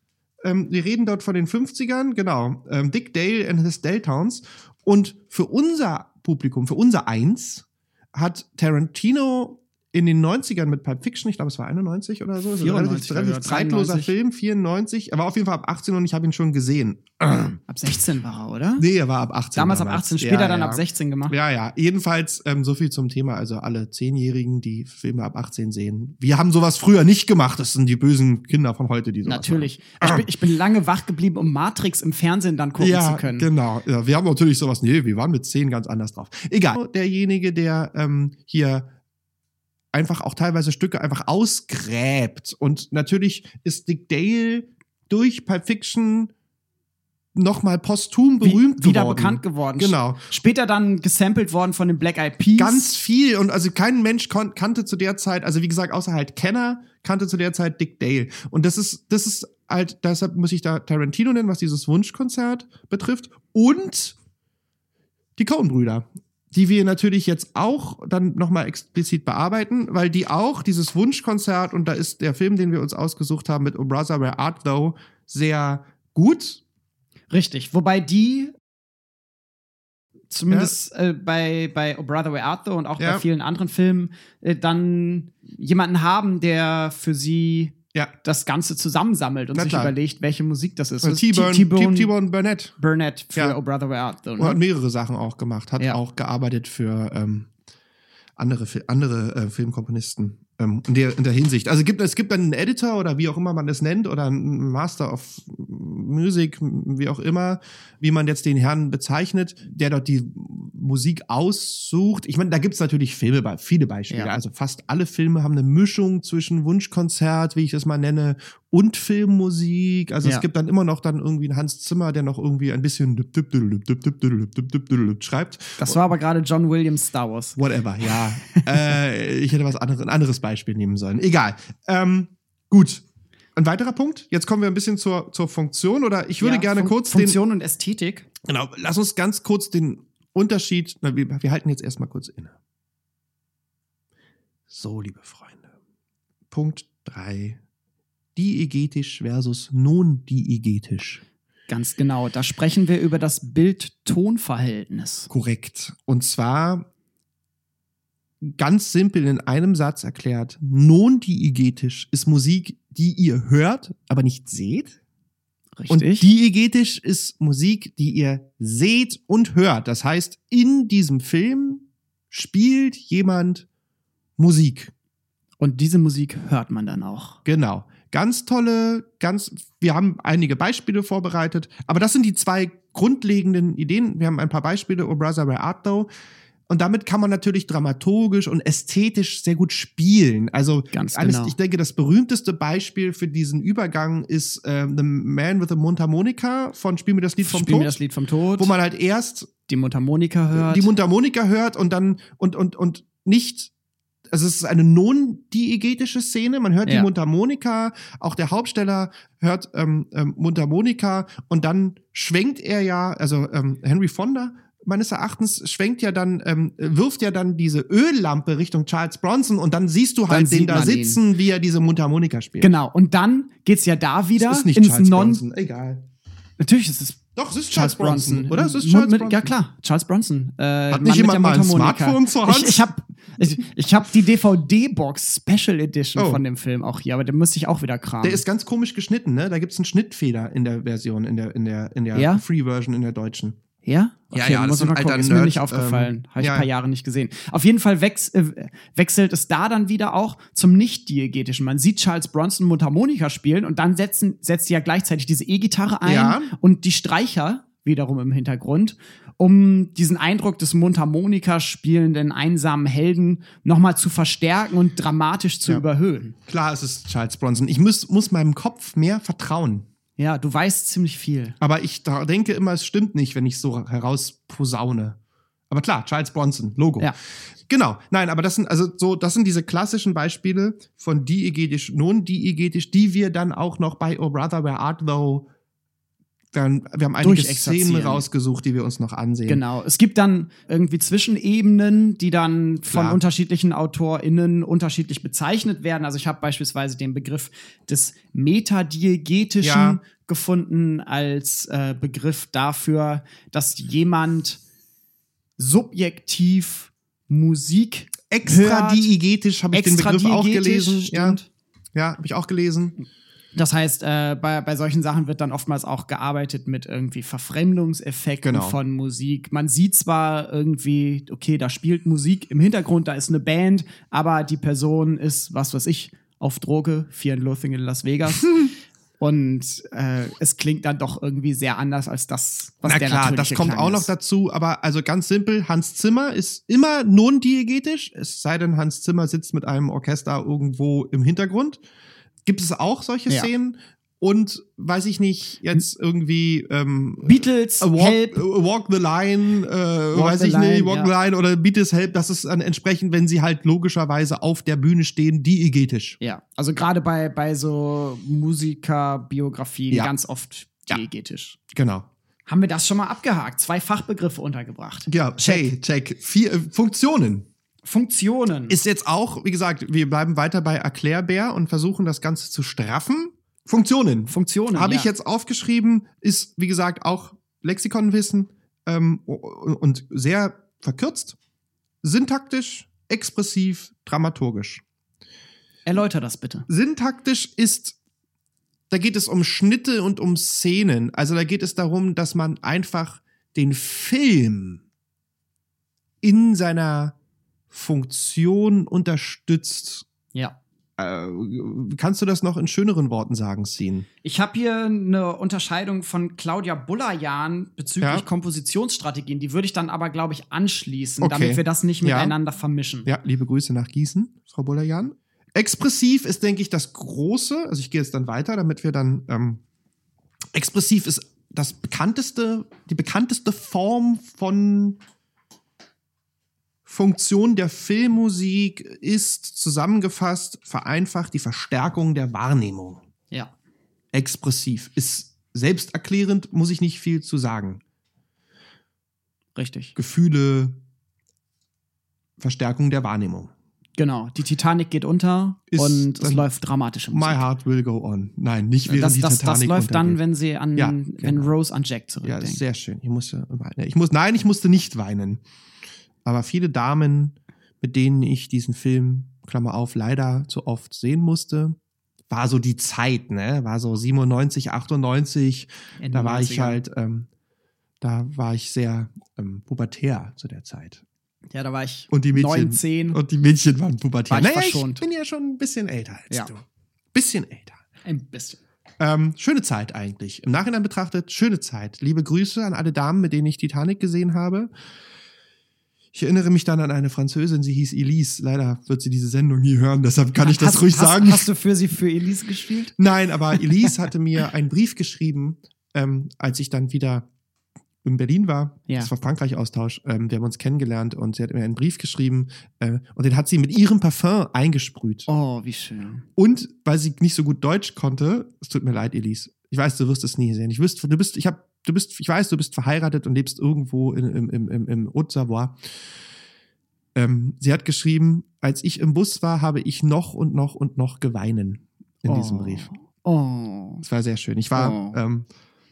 Ähm, wir reden dort von den 50ern, genau. Ähm, Dick Dale and his Deltowns. Und für unser Publikum, für unser Eins, hat Tarantino in den 90ern mit Pulp Fiction, ich glaube, es war 91 oder so, ist ein 94, relativ, relativ zeitloser 93. Film, 94. Er war auf jeden Fall ab 18 und ich habe ihn schon gesehen. Ab 16 war er, oder? Nee, er war ab 18. Damals ab damals. 18, später Ja, dann ja. ab 16 gemacht. Ja, ja. Jedenfalls ähm, so viel zum Thema. Also alle Zehnjährigen, die Filme ab 18 sehen. Wir haben sowas früher nicht gemacht. Das sind die bösen Kinder von heute, die sowas Natürlich. Ich bin, ich bin lange wach geblieben, um Matrix im Fernsehen dann gucken Ja, zu können. genau. Ja, wir haben natürlich sowas. Nee, wir waren mit zehn ganz anders drauf. Egal. Derjenige, der ähm, hier einfach auch teilweise Stücke einfach ausgräbt. Und natürlich ist Dick Dale durch Pulp Fiction nochmal posthum berühmt Wie, wieder geworden. bekannt geworden. Genau. Später dann gesampelt worden von den Black Eyed Peas. Ganz viel und also kein Mensch kon- kannte zu der Zeit, also wie gesagt, außer halt Kenner, kannte zu der Zeit Dick Dale. Und das ist, das ist halt, deshalb muss ich da Tarantino nennen, was dieses Wunschkonzert betrifft. Und die Coen-Brüder, die wir natürlich jetzt auch dann nochmal explizit bearbeiten, weil die auch dieses Wunschkonzert, und da ist der Film, den wir uns ausgesucht haben mit Brother, Where Art Thou, sehr gut. Richtig. Wobei die zumindest äh, bei, bei Oh Brother Where Art Thou und auch Ja. bei vielen anderen Filmen äh, dann jemanden haben, der für sie Ja. das Ganze zusammensammelt und Na sich klar. überlegt, welche Musik das ist. T-Bone, T-Bone Burnett. Burnett für Ja. Oh Brother Where Art Thou. Und hat mehrere Sachen auch gemacht, hat Ja. auch gearbeitet für ähm, andere, andere äh, Filmkomponisten ähm, in, der, in der Hinsicht. Also gibt, es gibt dann einen Editor oder wie auch immer man das nennt oder einen Master of Music, wie auch immer, wie man jetzt den Herrn bezeichnet, der dort die Musik aussucht. Ich meine, da gibt es natürlich Filme, viele Beispiele. Ja. Also fast alle Filme haben eine Mischung zwischen Wunschkonzert, wie ich das mal nenne, und Filmmusik. Also Ja. es gibt dann immer noch dann irgendwie einen Hans Zimmer, der noch irgendwie ein bisschen schreibt. Das war aber gerade John Williams Star Wars. Whatever, ja. äh, ich hätte was anderes, ein anderes Beispiel nehmen sollen. Egal. Ähm, gut. Ein weiterer Punkt. Jetzt kommen wir ein bisschen zur, zur Funktion oder ich würde Ja, gerne Fun- kurz den. Funktion und Ästhetik. Genau, lass uns ganz kurz den Unterschied. Na, wir, wir halten jetzt erstmal kurz inne. So, liebe Freunde. Punkt 3. Diegetisch versus non-diegetisch. Ganz genau. Da sprechen wir über das Bild-Ton-Verhältnis. Korrekt. Und zwar ganz simpel in einem Satz erklärt. Non-diegetisch ist Musik, die ihr hört, aber nicht seht. Und Richtig. diegetisch ist Musik, die ihr seht und hört. Das heißt, in diesem Film spielt jemand Musik. Und diese Musik hört man dann auch. Genau. Ganz tolle, ganz, wir haben einige Beispiele vorbereitet, aber das sind die zwei grundlegenden Ideen. Wir haben ein paar Beispiele, Oh Brother, Where Art Thou? Und damit kann man natürlich dramaturgisch und ästhetisch sehr gut spielen. Also Ganz eines, genau. ich denke, das berühmteste Beispiel für diesen Übergang ist ähm, The Man with the Mundharmonica von Spiel mir das Lied vom Spiel mir Tod, das Lied vom Tod. wo man halt erst die Mundharmonika hört. die Mundharmonika hört und dann und und und nicht also es ist eine non-diegetische Szene. Man hört Ja. die Mundharmonika, auch der Hauptsteller hört ähm, ähm, Mundharmonika und dann schwenkt er ja, also ähm, Henry Fonda meines Erachtens schwenkt ja dann, ähm, wirft ja dann diese Öllampe Richtung Charles Bronson und dann siehst du Dann halt den da man ihn. sitzen, wie er diese Mundharmonika spielt. genau. Und dann geht's ja da wieder Das ist nicht ins Charles Non. Bronson, egal. Natürlich ist es Doch, es ist Charles Bronson, oder? Es ist Charles Bronson. Ja klar, Charles Bronson. Äh, Mann nicht jemand mal ein. Smartphone zur Hand? Ich, ich habe ich, ich hab die DVD-Box Special Edition Oh. von dem Film auch hier, aber den müsste ich auch wieder kramen. Der ist ganz komisch geschnitten, ne? Da gibt's einen Schnittfehler in der Version, in der, in der, in der Ja? Free-Version, in der deutschen. Ja? Ja, Okay, ja, das muss ist ich mal ein gucken. alter Ist mir nicht aufgefallen. ähm, Habe ich ja. ein paar Jahre nicht gesehen. Auf jeden Fall wex äh, wechselt es da dann wieder auch zum nicht-diegetischen. Man sieht Charles Bronson Mundharmonika spielen und dann setzen, setzt sie ja gleichzeitig diese E-Gitarre ein Ja. und die Streicher wiederum im Hintergrund, um diesen Eindruck des Mundharmonika spielenden einsamen Helden nochmal zu verstärken und dramatisch zu Ja. überhöhen. Klar, es ist Charles Bronson. Ich muss, muss meinem Kopf mehr vertrauen. Ja, du weißt ziemlich viel. Aber ich denke immer, es stimmt nicht, wenn ich so herausposaune. Aber klar, Charles Bronson, Logo. Ja. Genau. Nein, aber das sind also so, das sind diese klassischen Beispiele von diegetisch, non-diegetisch, die wir dann auch noch bei Oh Brother, Where Art Thou dann, wir haben einige. Szenen rausgesucht, die wir uns noch ansehen. Genau. Es gibt dann irgendwie Zwischenebenen, die dann von Klar. unterschiedlichen AutorInnen unterschiedlich bezeichnet werden. Also ich habe beispielsweise den Begriff des Metadiegetischen Ja. gefunden als äh, Begriff dafür, dass jemand subjektiv Musik Extra diegetisch habe ich den Begriff auch gelesen. Ja, stimmt. ja habe ich auch gelesen. Das heißt, äh, bei, bei solchen Sachen wird dann oftmals auch gearbeitet mit irgendwie Verfremdungseffekten Genau. von Musik. Man sieht zwar irgendwie, okay, da spielt Musik im Hintergrund, da ist eine Band, aber die Person ist, was weiß ich, auf Droge, Fear and Loathing in Las Vegas. Und äh, es klingt dann doch irgendwie sehr anders als das, was Na der klar, das kommt Klang auch noch ist. dazu, aber also ganz simpel, Hans Zimmer ist immer non-diegetisch, es sei denn, Hans Zimmer sitzt mit einem Orchester irgendwo im Hintergrund. Gibt es auch solche Ja. Szenen? Und weiß ich nicht, jetzt irgendwie ähm, Beatles, walk, Help, walk the Line, äh, weiß the ich Line, nicht, Walk ja. the Line oder Beatles Help, das ist dann entsprechend, wenn sie halt logischerweise auf der Bühne stehen, diegetisch. Ja, also gerade bei, bei so Musikerbiografien Ja. ganz oft diegetisch. Genau. Haben wir das schon mal abgehakt? Zwei Fachbegriffe untergebracht. Ja, check, check. Vier äh, Funktionen. Funktionen. Ist jetzt auch, wie gesagt, wir bleiben weiter bei Erklärbär und versuchen das Ganze zu straffen. Funktionen. Funktionen. Habe ja. ich jetzt aufgeschrieben, ist, wie gesagt, auch Lexikonwissen ähm, und sehr verkürzt. Syntaktisch, expressiv, dramaturgisch. Erläuter das bitte. Syntaktisch ist, da geht es um Schnitte und um Szenen. Also da geht es darum, dass man einfach den Film in seiner Funktion unterstützt. Ja. Äh, kannst du das noch in schöneren Worten sagen, Scene? Ich habe hier eine Unterscheidung von Claudia Bullerjan bezüglich Ja. Kompositionsstrategien. Die würde ich dann aber, glaube ich, anschließen, Okay. damit wir das nicht Ja. miteinander vermischen. Ja, liebe Grüße nach Gießen, Frau Bollerjan. Expressiv ist, denke ich, das Große. Also ich gehe jetzt dann weiter, damit wir dann. Ähm, expressiv ist das bekannteste, die bekannteste Form von Funktion der Filmmusik ist zusammengefasst, vereinfacht die Verstärkung der Wahrnehmung. Ja. Expressiv ist selbsterklärend, muss ich nicht viel zu sagen. Richtig. Gefühle, Verstärkung der Wahrnehmung. Genau. Die Titanic geht unter Ist und es dann läuft dramatische Musik. My heart will go on. Nein, nicht während das, die das, Titanic das läuft dann, untergeht. wenn sie an, Ja, wenn genau. Rose an Jack Ja, zurückdenkt. sehr schön. Ich musste. Ich muss, nein, ich musste nicht weinen. Aber viele Damen, mit denen ich diesen Film, Klammer auf, leider zu oft sehen musste, war so die Zeit, ne? War so 97, 98. Ende Da war ich 90er. halt, ähm, da war ich sehr ähm, pubertär zu der Zeit. Ja, da war ich Und die Mädchen. 9, 10. Und die Mädchen waren pubertär. War ich naja, verschont. ich bin ja schon ein bisschen älter als Ja. du. Bisschen älter. Ein bisschen. Ähm, schöne Zeit eigentlich. Im Nachhinein betrachtet, schöne Zeit. Liebe Grüße an alle Damen, mit denen ich Titanic gesehen habe. Ich erinnere mich dann an eine Französin, sie hieß Elise. Leider wird sie diese Sendung nie hören, deshalb kann ich das hast, ruhig hast, sagen. Hast du für sie für Elise gespielt? Nein, aber Elise hatte mir einen Brief geschrieben, ähm, als ich dann wieder in Berlin war. Ja. Das war Frankreich-Austausch. Ähm, wir haben uns kennengelernt und sie hat mir einen Brief geschrieben äh, und den hat sie mit ihrem Parfum eingesprüht. Oh, wie schön. Und weil sie nicht so gut Deutsch konnte, es tut mir leid, Elise. Ich weiß, du wirst es nie sehen. Ich wüsste, du bist, ich hab, du bist, ich weiß, du bist verheiratet und lebst irgendwo in, im, im, im, im Haute-Savoie. Ähm, sie hat geschrieben, als ich im Bus war, habe ich noch und noch und noch geweinen in diesem Oh. Brief. Oh. Es war sehr schön. Ich war Oh. ähm,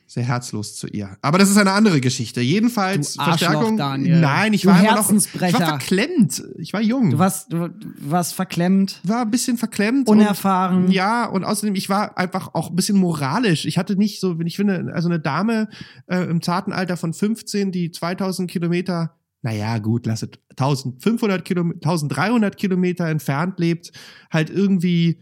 sehr herzlos zu ihr. Aber das ist eine andere Geschichte. Jedenfalls Du Arschloch, Verstärkung. Daniel. Nein, ich Du war immer noch. Ich war verklemmt. Ich war jung. Du warst, du, warst verklemmt, war ein bisschen verklemmt. unerfahren. Und, ja, und außerdem, ich war einfach auch ein bisschen moralisch. Ich hatte nicht so, wenn ich finde, also eine Dame äh, im zarten Alter von 15, die 2000 Kilometer, naja, gut, lasset 1500 Kilometer, 1300 Kilometer entfernt lebt, halt irgendwie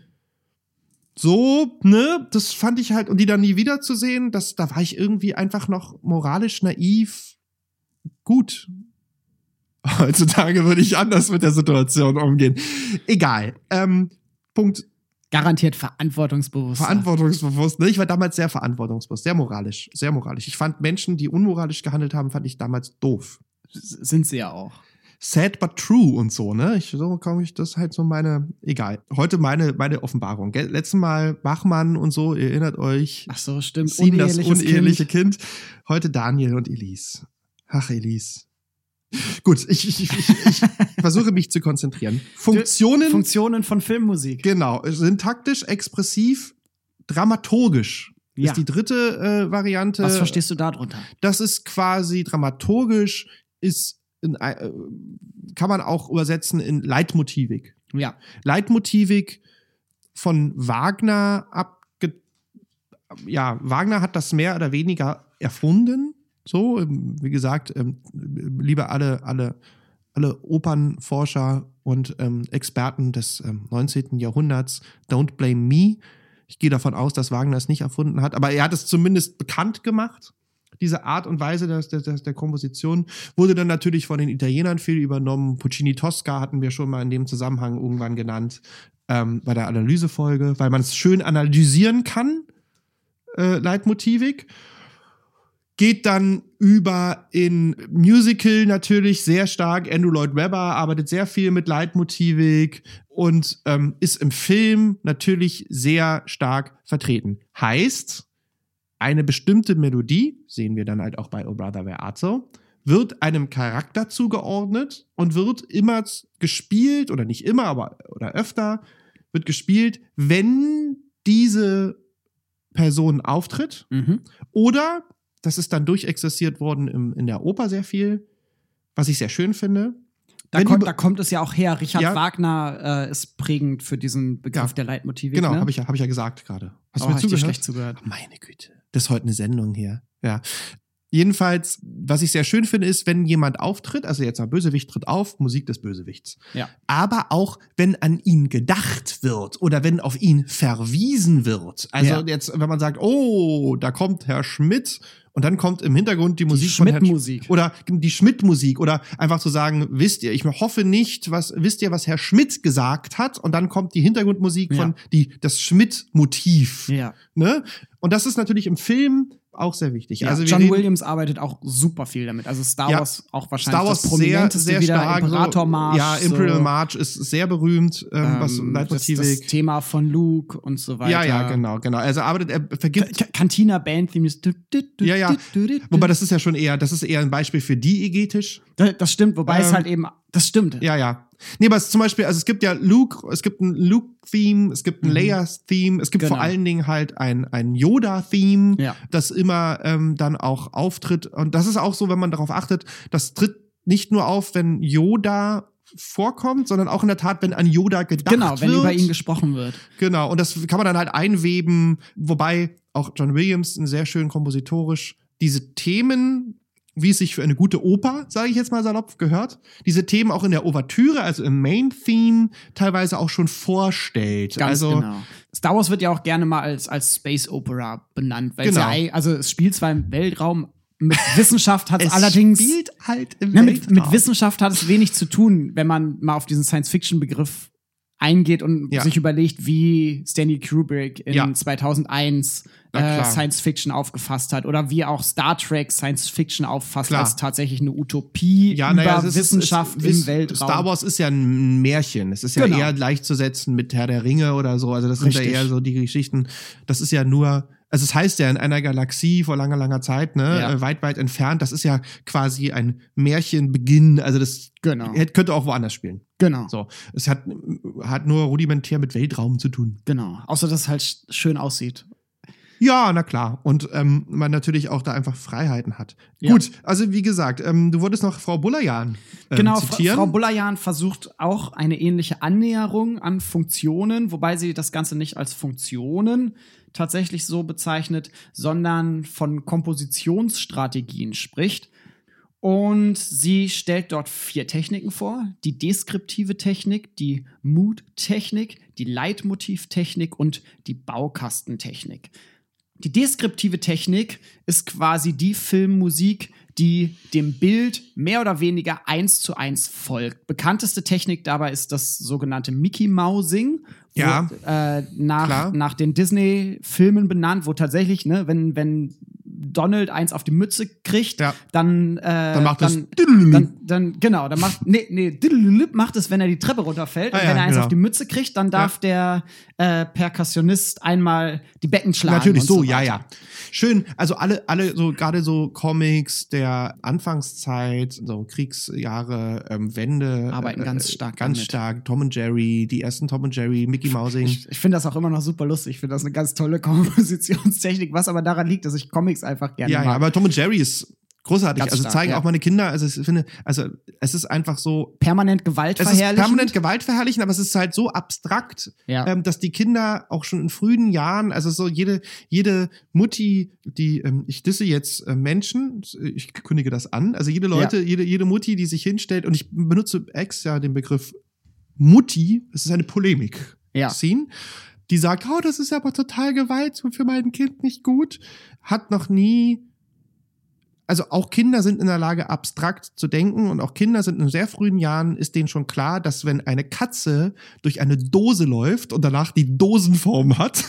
so, ne, das fand ich halt, und die dann nie wiederzusehen, das, da war ich irgendwie einfach noch moralisch naiv gut. Heutzutage würde ich anders mit der Situation umgehen. Egal. Ähm, Punkt Garantiert verantwortungsbewusst. verantwortungsbewusst. Ne? Ich war damals sehr verantwortungsbewusst, sehr moralisch, sehr moralisch. Ich fand Menschen, die unmoralisch gehandelt haben, fand ich damals doof. Sind sie ja auch. Sad but true und so, ne? Ich, so komme ich, das halt so meine, egal. Heute meine, meine Offenbarung. Gell? Letztes Mal Bachmann und so, ihr erinnert euch. Ach so, stimmt. Sien, das uneheliche Kind. kind. Heute Daniel und Elise. Ach, Elise. Gut, ich, ich, ich, ich, ich versuche mich zu konzentrieren. Funktionen, Funktionen von Filmmusik. genau, syntaktisch, expressiv, dramaturgisch. Ja. Ist die dritte äh, Variante. Was verstehst du darunter? Das ist quasi dramaturgisch, ist in, äh, kann man auch übersetzen in Leitmotivik. Ja. Leitmotivik von Wagner abge ja, Wagner hat das mehr oder weniger erfunden. So, ähm, wie gesagt, ähm, liebe alle, alle, alle Opernforscher und ähm, Experten des ähm, 19. Jahrhunderts, don't blame me. Ich gehe davon aus, dass Wagner es nicht erfunden hat, aber er hat es zumindest bekannt gemacht. Diese Art und Weise der, der, der Komposition wurde dann natürlich von den Italienern viel übernommen. Puccini Tosca hatten wir schon mal in dem Zusammenhang irgendwann genannt, ähm, bei der Analysefolge, weil man es schön analysieren kann, äh, Leitmotivik. Geht dann über in Musical natürlich sehr stark. Andrew Lloyd Webber arbeitet sehr viel mit Leitmotivik und ähm, ist im Film natürlich sehr stark vertreten. Heißt, eine bestimmte Melodie, sehen wir dann halt auch bei Oh Brother Where Art So, wird einem Charakter zugeordnet und wird immer gespielt, oder nicht immer, aber oder öfter, wird gespielt, wenn diese Person auftritt. Mhm. Oder, das ist dann durchexerziert worden im, in der Oper sehr viel, was ich sehr schön finde. Da, kommt, die- da kommt es ja auch her. Richard Ja. Wagner äh, ist prägend für diesen Begriff Ja. der Leitmotivik. Genau, ne? habe ich, ja- hab ich ja gesagt gerade. Hast oh, du mir zugehört? schlecht zugehört. Meine Güte. Das ist heute eine Sendung hier. Ja. Jedenfalls, was ich sehr schön finde, ist, wenn jemand auftritt, also jetzt ein Bösewicht tritt auf, Musik des Bösewichts. Ja. Aber auch, wenn an ihn gedacht wird oder wenn auf ihn verwiesen wird. Also Ja. jetzt, wenn man sagt, oh, da kommt Herr Schmidt und dann kommt im Hintergrund die Musik von Herrn Schmidt-Musik. Sch- oder die Schmidt-Musik oder einfach zu sagen, wisst ihr, ich hoffe nicht, was, wisst ihr, was Herr Schmidt gesagt hat und dann kommt die Hintergrundmusik Ja. von die, das Schmidt-Motiv. Ja. Ne? Und das ist natürlich im Film auch sehr wichtig. Ja, also John reden- Williams arbeitet auch super viel damit. Also Star Ja. Wars auch wahrscheinlich Star Wars das sehr, prominenteste sehr wieder. stark. Imperator March. Ja, Imperial so, March ist sehr berühmt, ähm, was ähm, das, das Leitmotivik. Thema von Luke und so weiter. Ja, ja, genau, genau. Also arbeitet, er vergibt. Ka- Cantina Band Theme ist. Ja, ja. Wobei das ist ja schon eher, das ist eher ein Beispiel für diegetisch. Das, das stimmt, wobei es Ähm, halt eben. Das stimmt. Ja, ja. Nee, aber es ist zum Beispiel, also es gibt ja Luke, es gibt ein Luke-Theme, es gibt ein Mhm. Leia-Theme, es gibt vor Genau. allen Dingen halt ein, ein Yoda-Theme, Ja. das immer ähm, dann auch auftritt. Und das ist auch so, wenn man darauf achtet, das tritt nicht nur auf, wenn Yoda vorkommt, sondern auch in der Tat, wenn an Yoda gedacht Genau, wenn wird. über ihn gesprochen wird. Genau, und das kann man dann halt einweben, wobei auch John Williams sehr schön kompositorisch diese Themen, wie es sich für eine gute Oper, sage ich jetzt mal salopp, gehört, diese Themen auch in der Ouvertüre, also im Main-Theme, teilweise auch schon vorstellt. Ganz also, genau. Star Wars wird ja auch gerne mal als, als Space Opera benannt, weil es Genau. ja, ei- also es spielt zwar im Weltraum, mit Wissenschaft hat es es allerdings. spielt halt im Ja, mit, mit. Wissenschaft hat es wenig zu tun, wenn man mal auf diesen Science-Fiction-Begriff eingeht und Ja. sich überlegt, wie Stanley Kubrick in Ja. 2001 Na äh. Science Fiction aufgefasst hat oder wie auch Star Trek Science Fiction auffasst Klar. als tatsächlich eine Utopie Ja, über es ist- Wissenschaft es, im es, Weltraum. Star Wars ist ja ein Märchen. Es ist ja Genau. eher gleichzusetzen mit Herr der Ringe oder so. Also das sind Richtig. ja eher so die Geschichten. Das ist ja nur, also es heißt ja in einer Galaxie vor langer, langer Zeit, ne, Ja. äh, weit, weit entfernt. Das ist ja quasi ein Märchenbeginn. Also das Genau. könnte auch woanders spielen. Genau. So, es hat, hat nur rudimentär mit Weltraum zu tun. Genau. Außer dass es halt sch- schön aussieht. Ja, na klar. Und ähm, man natürlich auch da einfach Freiheiten hat. Ja. Gut, also wie gesagt, ähm, du wolltest noch Frau Bullerjan ähm, Genau, zitieren. Frau Bulayan versucht auch eine ähnliche Annäherung an Funktionen, wobei sie das Ganze nicht als Funktionen tatsächlich so bezeichnet, sondern von Kompositionsstrategien spricht. Und sie stellt dort vier Techniken vor: die deskriptive Technik, die Mood-Technik, die Leitmotivtechnik und die Baukastentechnik. Die deskriptive Technik ist quasi die Filmmusik, die dem Bild mehr oder weniger eins zu eins folgt. Bekannteste Technik dabei ist das sogenannte Mickey Mousing, Ja, äh, nach, klar. nach den Disney-Filmen benannt, wo tatsächlich, ne, wenn, wenn Donald eins auf die Mütze kriegt, Ja. dann, äh, Dann macht es dann, dann, dann, genau, dann macht, nee, nee, macht es, wenn er die Treppe runterfällt. Ah und ja, wenn er eins genau. auf die Mütze kriegt, dann darf der äh, Perkussionist einmal die Becken schlagen. Natürlich, so, so ja, ja. Schön, also alle, alle so, gerade so Comics der Anfangszeit, so Kriegsjahre, ähm, Wende. Arbeiten äh, ganz stark Ganz damit. stark. Tom und Jerry, die ersten Tom und Jerry, Mickey Mousing. Ich, ich finde das auch immer noch super lustig. Ich finde das eine ganz tolle Kompositionstechnik, was aber daran liegt, dass ich Comics einfach gerne ja, mag. ja, aber Tom und Jerry ist großartig. Ganz also stark, zeigen ja. auch meine Kinder, also ich finde, also es ist einfach so, permanent Gewalt es ist verherrlichen. permanent Gewalt verherrlichen, aber es ist halt so abstrakt, Ja. ähm, dass die Kinder auch schon in frühen Jahren, also so jede, jede Mutti, die, ähm, ich disse jetzt äh, Menschen, ich kündige das an, also jede Leute, jede, jede Mutti, die sich hinstellt, und ich benutze extra den Begriff Mutti, es ist eine Polemik. Ja. Scene, die sagt, oh, das ist aber total Gewalt und für mein Kind nicht gut, hat noch nie also auch Kinder sind in der Lage, abstrakt zu denken und auch Kinder sind in sehr frühen Jahren, ist denen schon klar, dass wenn eine Katze durch eine Dose läuft und danach die Dosenform hat,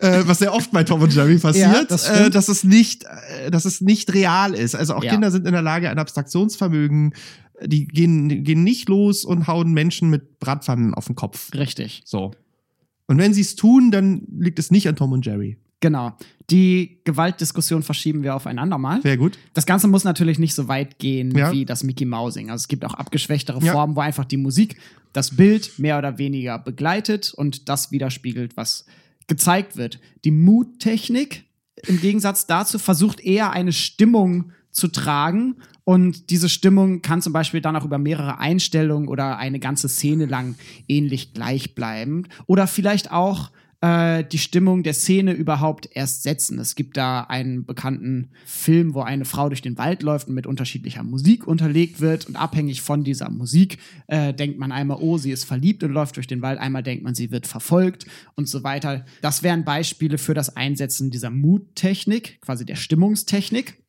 äh, was sehr oft bei Tom und Jerry passiert, Ja, das äh, dass es nicht, äh, dass es nicht real ist. Also auch Ja. Kinder sind in der Lage, ein Abstraktionsvermögen, die gehen, die gehen nicht los und hauen Menschen mit Bratpfannen auf den Kopf. Richtig. So. Und wenn sie es tun, dann liegt es nicht an Tom und Jerry. Genau. Die Gewaltdiskussion verschieben wir aufeinander mal. Sehr gut. Das Ganze muss natürlich nicht so weit gehen Ja. wie das Mickey Mousing. Also es gibt auch abgeschwächtere Ja. Formen, wo einfach die Musik das Bild mehr oder weniger begleitet und das widerspiegelt, was gezeigt wird. Die Mood-Technik im Gegensatz dazu versucht eher eine Stimmung zu tragen und diese Stimmung kann zum Beispiel dann auch über mehrere Einstellungen oder eine ganze Szene lang ähnlich gleichbleibend oder vielleicht auch äh, die Stimmung der Szene überhaupt erst setzen. Es gibt da einen bekannten Film, wo eine Frau durch den Wald läuft und mit unterschiedlicher Musik unterlegt wird und abhängig von dieser Musik äh, denkt man einmal, oh, sie ist verliebt und läuft durch den Wald, einmal denkt man, sie wird verfolgt und so weiter. Das wären Beispiele für das Einsetzen dieser Mood-Technik, quasi der Stimmungstechnik.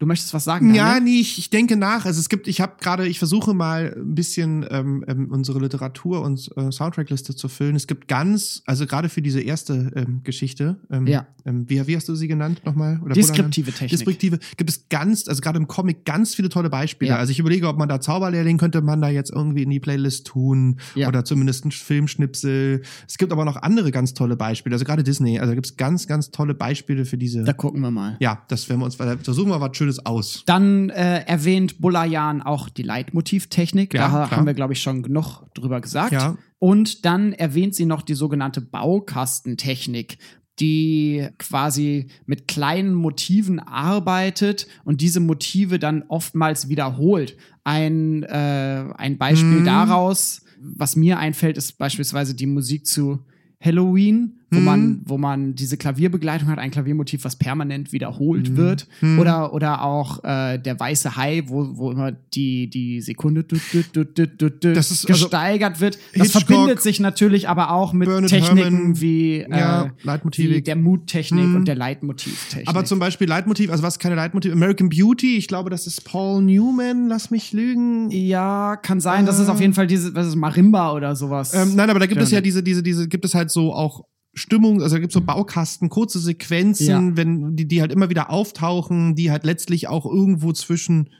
Du möchtest was sagen? Ja, Daniel? nee, ich, ich denke nach. Also es gibt, ich habe gerade, ich versuche mal ein bisschen ähm, ähm, unsere Literatur und äh, Soundtrackliste zu füllen. Es gibt ganz, also gerade für diese erste ähm, Geschichte, ähm, Ja. ähm, wie, wie hast du sie genannt nochmal? Oder Deskriptive Technik. Deskriptive, gibt es ganz, also gerade im Comic ganz viele tolle Beispiele. Ja. Also ich überlege, ob man da Zauberlehrling könnte man da jetzt irgendwie in die Playlist tun Ja. oder zumindest ein Filmschnipsel. Es gibt aber noch andere ganz tolle Beispiele, also gerade Disney, also gibt es ganz, ganz tolle Beispiele für diese. Da gucken wir mal. ja, das werden wir uns, versuchen wir was Schönes aus. Dann äh, erwähnt Bulayan auch die Leitmotivtechnik. Ja, da klar. haben wir, glaube ich, schon genug drüber gesagt. Ja. Und dann erwähnt sie noch die sogenannte Baukastentechnik, die quasi mit kleinen Motiven arbeitet und diese Motive dann oftmals wiederholt. Ein, äh, ein Beispiel Mhm. daraus, was mir einfällt, ist beispielsweise die Musik zu Halloween, wo Hm. man, wo man diese Klavierbegleitung hat, ein Klaviermotiv, was permanent wiederholt Hm. wird. Hm. Oder, oder auch äh, der weiße Hai, wo, wo immer die, die Sekunde du, du, du, du, du, du, Das ist also gesteigert wird. Das Hitchcock, verbindet sich natürlich aber auch mit Bernard Techniken Herrmann, wie, ja, äh, Leitmotivik. wie der Muttechnik Hm. und der Leitmotivtechnik. Aber zum Beispiel Leitmotiv, also was keine Leitmotiv, American Beauty, ich glaube, das ist Paul Newman, lass mich lügen. ja, kann sein, das ist auf jeden Fall diese, was ist Marimba oder sowas. Ähm, nein, aber da gibt es ja diese, diese, diese, gibt es halt so auch Stimmung, also da gibt es so Baukasten, kurze Sequenzen, Ja. wenn die, die halt immer wieder auftauchen, die halt letztlich auch irgendwo zwischen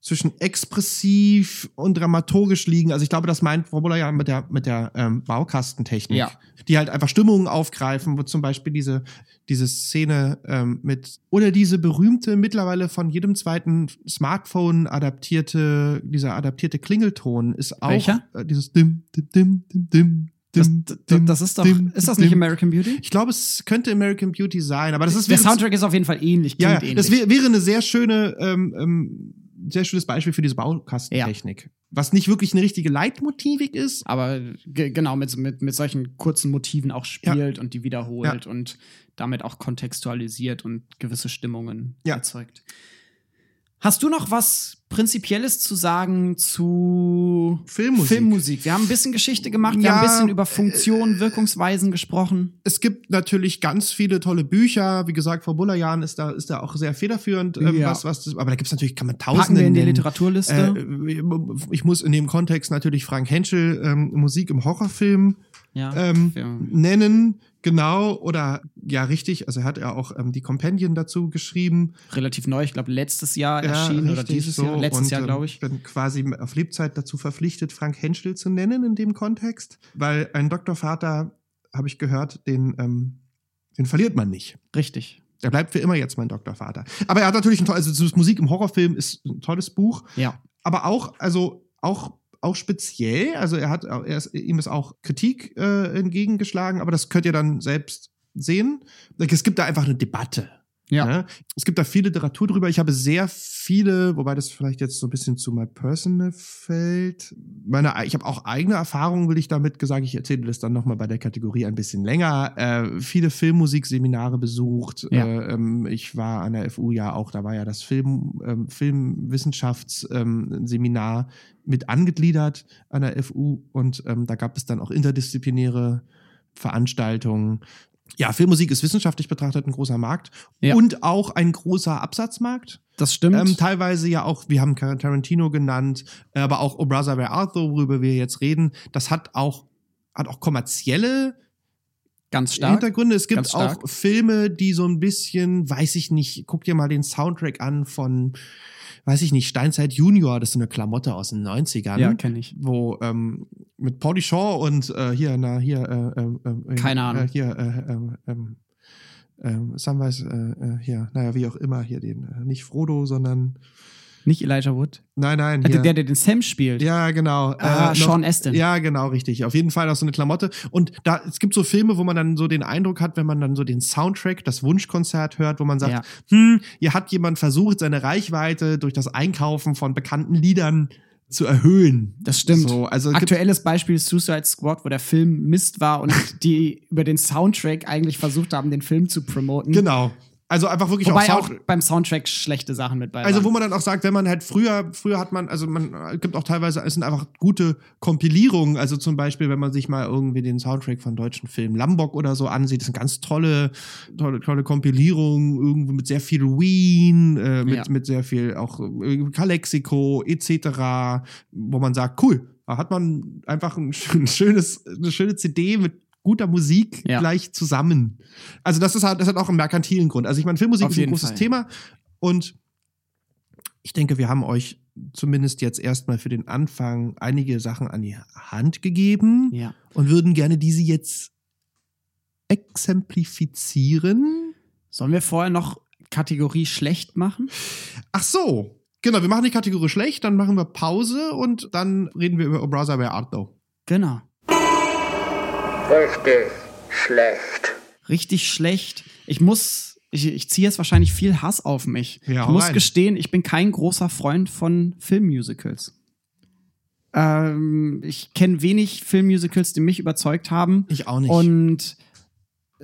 zwischen expressiv und dramaturgisch liegen. Also ich glaube, das meint Buller ja mit der mit der ähm, Baukastentechnik, Ja. die halt einfach Stimmungen aufgreifen, wo zum Beispiel diese diese Szene ähm, mit oder diese berühmte mittlerweile von jedem zweiten Smartphone adaptierte dieser adaptierte Klingelton ist auch Welcher? Äh, dieses dim dim dim dim dim das, das, ist doch, ist das nicht American Beauty? Ich glaube, es könnte American Beauty sein, aber das ist Der Soundtrack ist auf jeden Fall ähnlich, ja, ja, ähnlich. das wär, wäre eine sehr schöne, ähm, ähm, sehr schönes Beispiel für diese Baukastentechnik. Was nicht wirklich eine richtige Leitmotivik ist. aber ge- genau mit, mit, mit solchen kurzen Motiven auch spielt und die wiederholt und damit auch kontextualisiert und gewisse Stimmungen Ja. Hast du noch was Prinzipielles zu sagen zu Filmmusik. Filmmusik? Wir haben ein bisschen Geschichte gemacht, wir Ja, haben ein bisschen über Funktionen, Wirkungsweisen gesprochen. Es gibt natürlich ganz viele tolle Bücher. Wie gesagt, Frau Bullerjan ist da, ist da auch sehr federführend. Ähm, Ja. was, was das, aber da gibt es natürlich, kann man Packen tausende wir in die. Literaturliste. Äh, ich muss in dem Kontext natürlich Frank Henschel ähm, Musik im Horrorfilm ja. ähm, nennen. Genau, oder ja, richtig. Also er hat ja auch ähm, die Companion dazu geschrieben. Relativ neu, ich glaube letztes Jahr erschienen oder dieses so. Jahr, letztes Und, Jahr ähm, glaube ich. bin quasi auf Lebzeit dazu verpflichtet, Frank Henschel zu nennen in dem Kontext, weil ein Doktorvater, habe ich gehört, den, ähm, den verliert man nicht. Richtig. Er bleibt für immer jetzt mein Doktorvater. Aber er hat natürlich ein tolles, also Musik im Horrorfilm ist ein tolles Buch, Ja. aber auch, also auch auch speziell, also er hat, er ist, ihm ist auch Kritik äh, entgegengeschlagen, aber das könnt ihr dann selbst sehen. Es gibt da einfach eine Debatte. Ja. Ne? Es gibt da viel Literatur drüber. Ich habe sehr viele, wobei das vielleicht jetzt so ein bisschen zu my personal fällt. Meine, ich habe auch eigene Erfahrungen, will ich damit gesagt. Ich erzähle das dann nochmal bei der Kategorie ein bisschen länger. Äh, viele Filmmusikseminare besucht. Ja. Äh, ähm, ich war an der FU ja auch, da war ja das Film, ähm, Filmwissenschaftsseminar mit angegliedert an der FU und ähm, da gab es dann auch interdisziplinäre Veranstaltungen. Ja, Filmmusik ist wissenschaftlich betrachtet ein großer Markt Ja. und auch ein großer Absatzmarkt. Das stimmt. Ähm, teilweise ja auch, wir haben Tarantino genannt, äh, aber auch Oh Brother Where Art worüber wir jetzt reden, das hat auch, hat auch kommerzielle Ganz stark. Hintergründe. Es gibt auch Filme, die so ein bisschen, weiß ich nicht, guck dir mal den Soundtrack an von, weiß ich nicht, Steinzeit Junior, das ist so eine Klamotte aus den 90ern. Ja, kenne ich. Wo ähm, mit Pauly Shaw und äh, hier, na, hier, äh, ähm, ähm, Keine Ahnung. Äh, hier, äh, ähm, ähm, ähm, äh, äh, hier, naja, wie auch immer, hier den, äh, nicht Frodo, sondern, Nicht Elijah Wood. nein, nein, Äh, hier. Der, der den Sam spielt. ja, genau. Ah, noch- Sean Astin. Ja, genau, richtig. Auf jeden Fall auch so eine Klamotte. Und da, es gibt so Filme, wo man dann so den Eindruck hat, wenn man dann so den Soundtrack, das Wunschkonzert hört, wo man sagt, Ja. hm, hier hat jemand versucht, seine Reichweite durch das Einkaufen von bekannten Liedern zu erhöhen. Das stimmt. So, also Aktuelles Beispiel ist Suicide Squad, wo der Film Mist war und die über den Soundtrack eigentlich versucht haben, den Film zu promoten. genau. Also einfach wirklich Wobei auch auch Sound beim Soundtrack schlechte Sachen mit bei Also waren. wo man dann auch sagt, wenn man halt früher, früher hat man, also man gibt auch teilweise, es sind einfach gute Kompilierungen. Also zum Beispiel, wenn man sich mal irgendwie den Soundtrack von deutschen Filmen Lambok oder so ansieht, das sind ganz tolle, tolle, tolle Kompilierungen, irgendwo mit sehr viel Ween, äh, mit, Ja. mit sehr viel auch äh, Calexico etc., wo man sagt, cool, da hat man einfach ein, schön- schönes, eine schöne CD mit guter Musik Ja. gleich zusammen. Also das ist halt, das hat auch einen merkantilen Grund. Also ich meine, Filmmusik Auf ist ein großes Fall. Thema und ich denke, wir haben euch zumindest jetzt erstmal für den Anfang einige Sachen an die Hand gegeben ja. und würden gerne diese jetzt exemplifizieren. Sollen wir vorher noch Kategorie schlecht machen? Ach so, genau, wir machen die Kategorie schlecht, dann machen wir Pause und dann reden wir über O Brother Where Art Thou. Genau. Richtig schlecht. Richtig schlecht. Ich muss, ich, ich ziehe jetzt wahrscheinlich viel Hass auf mich. Ja, ich muss rein. gestehen, ich bin kein großer Freund von Filmmusicals. Ähm, ich kenne wenig Filmmusicals, die mich überzeugt haben. Ich auch nicht. Und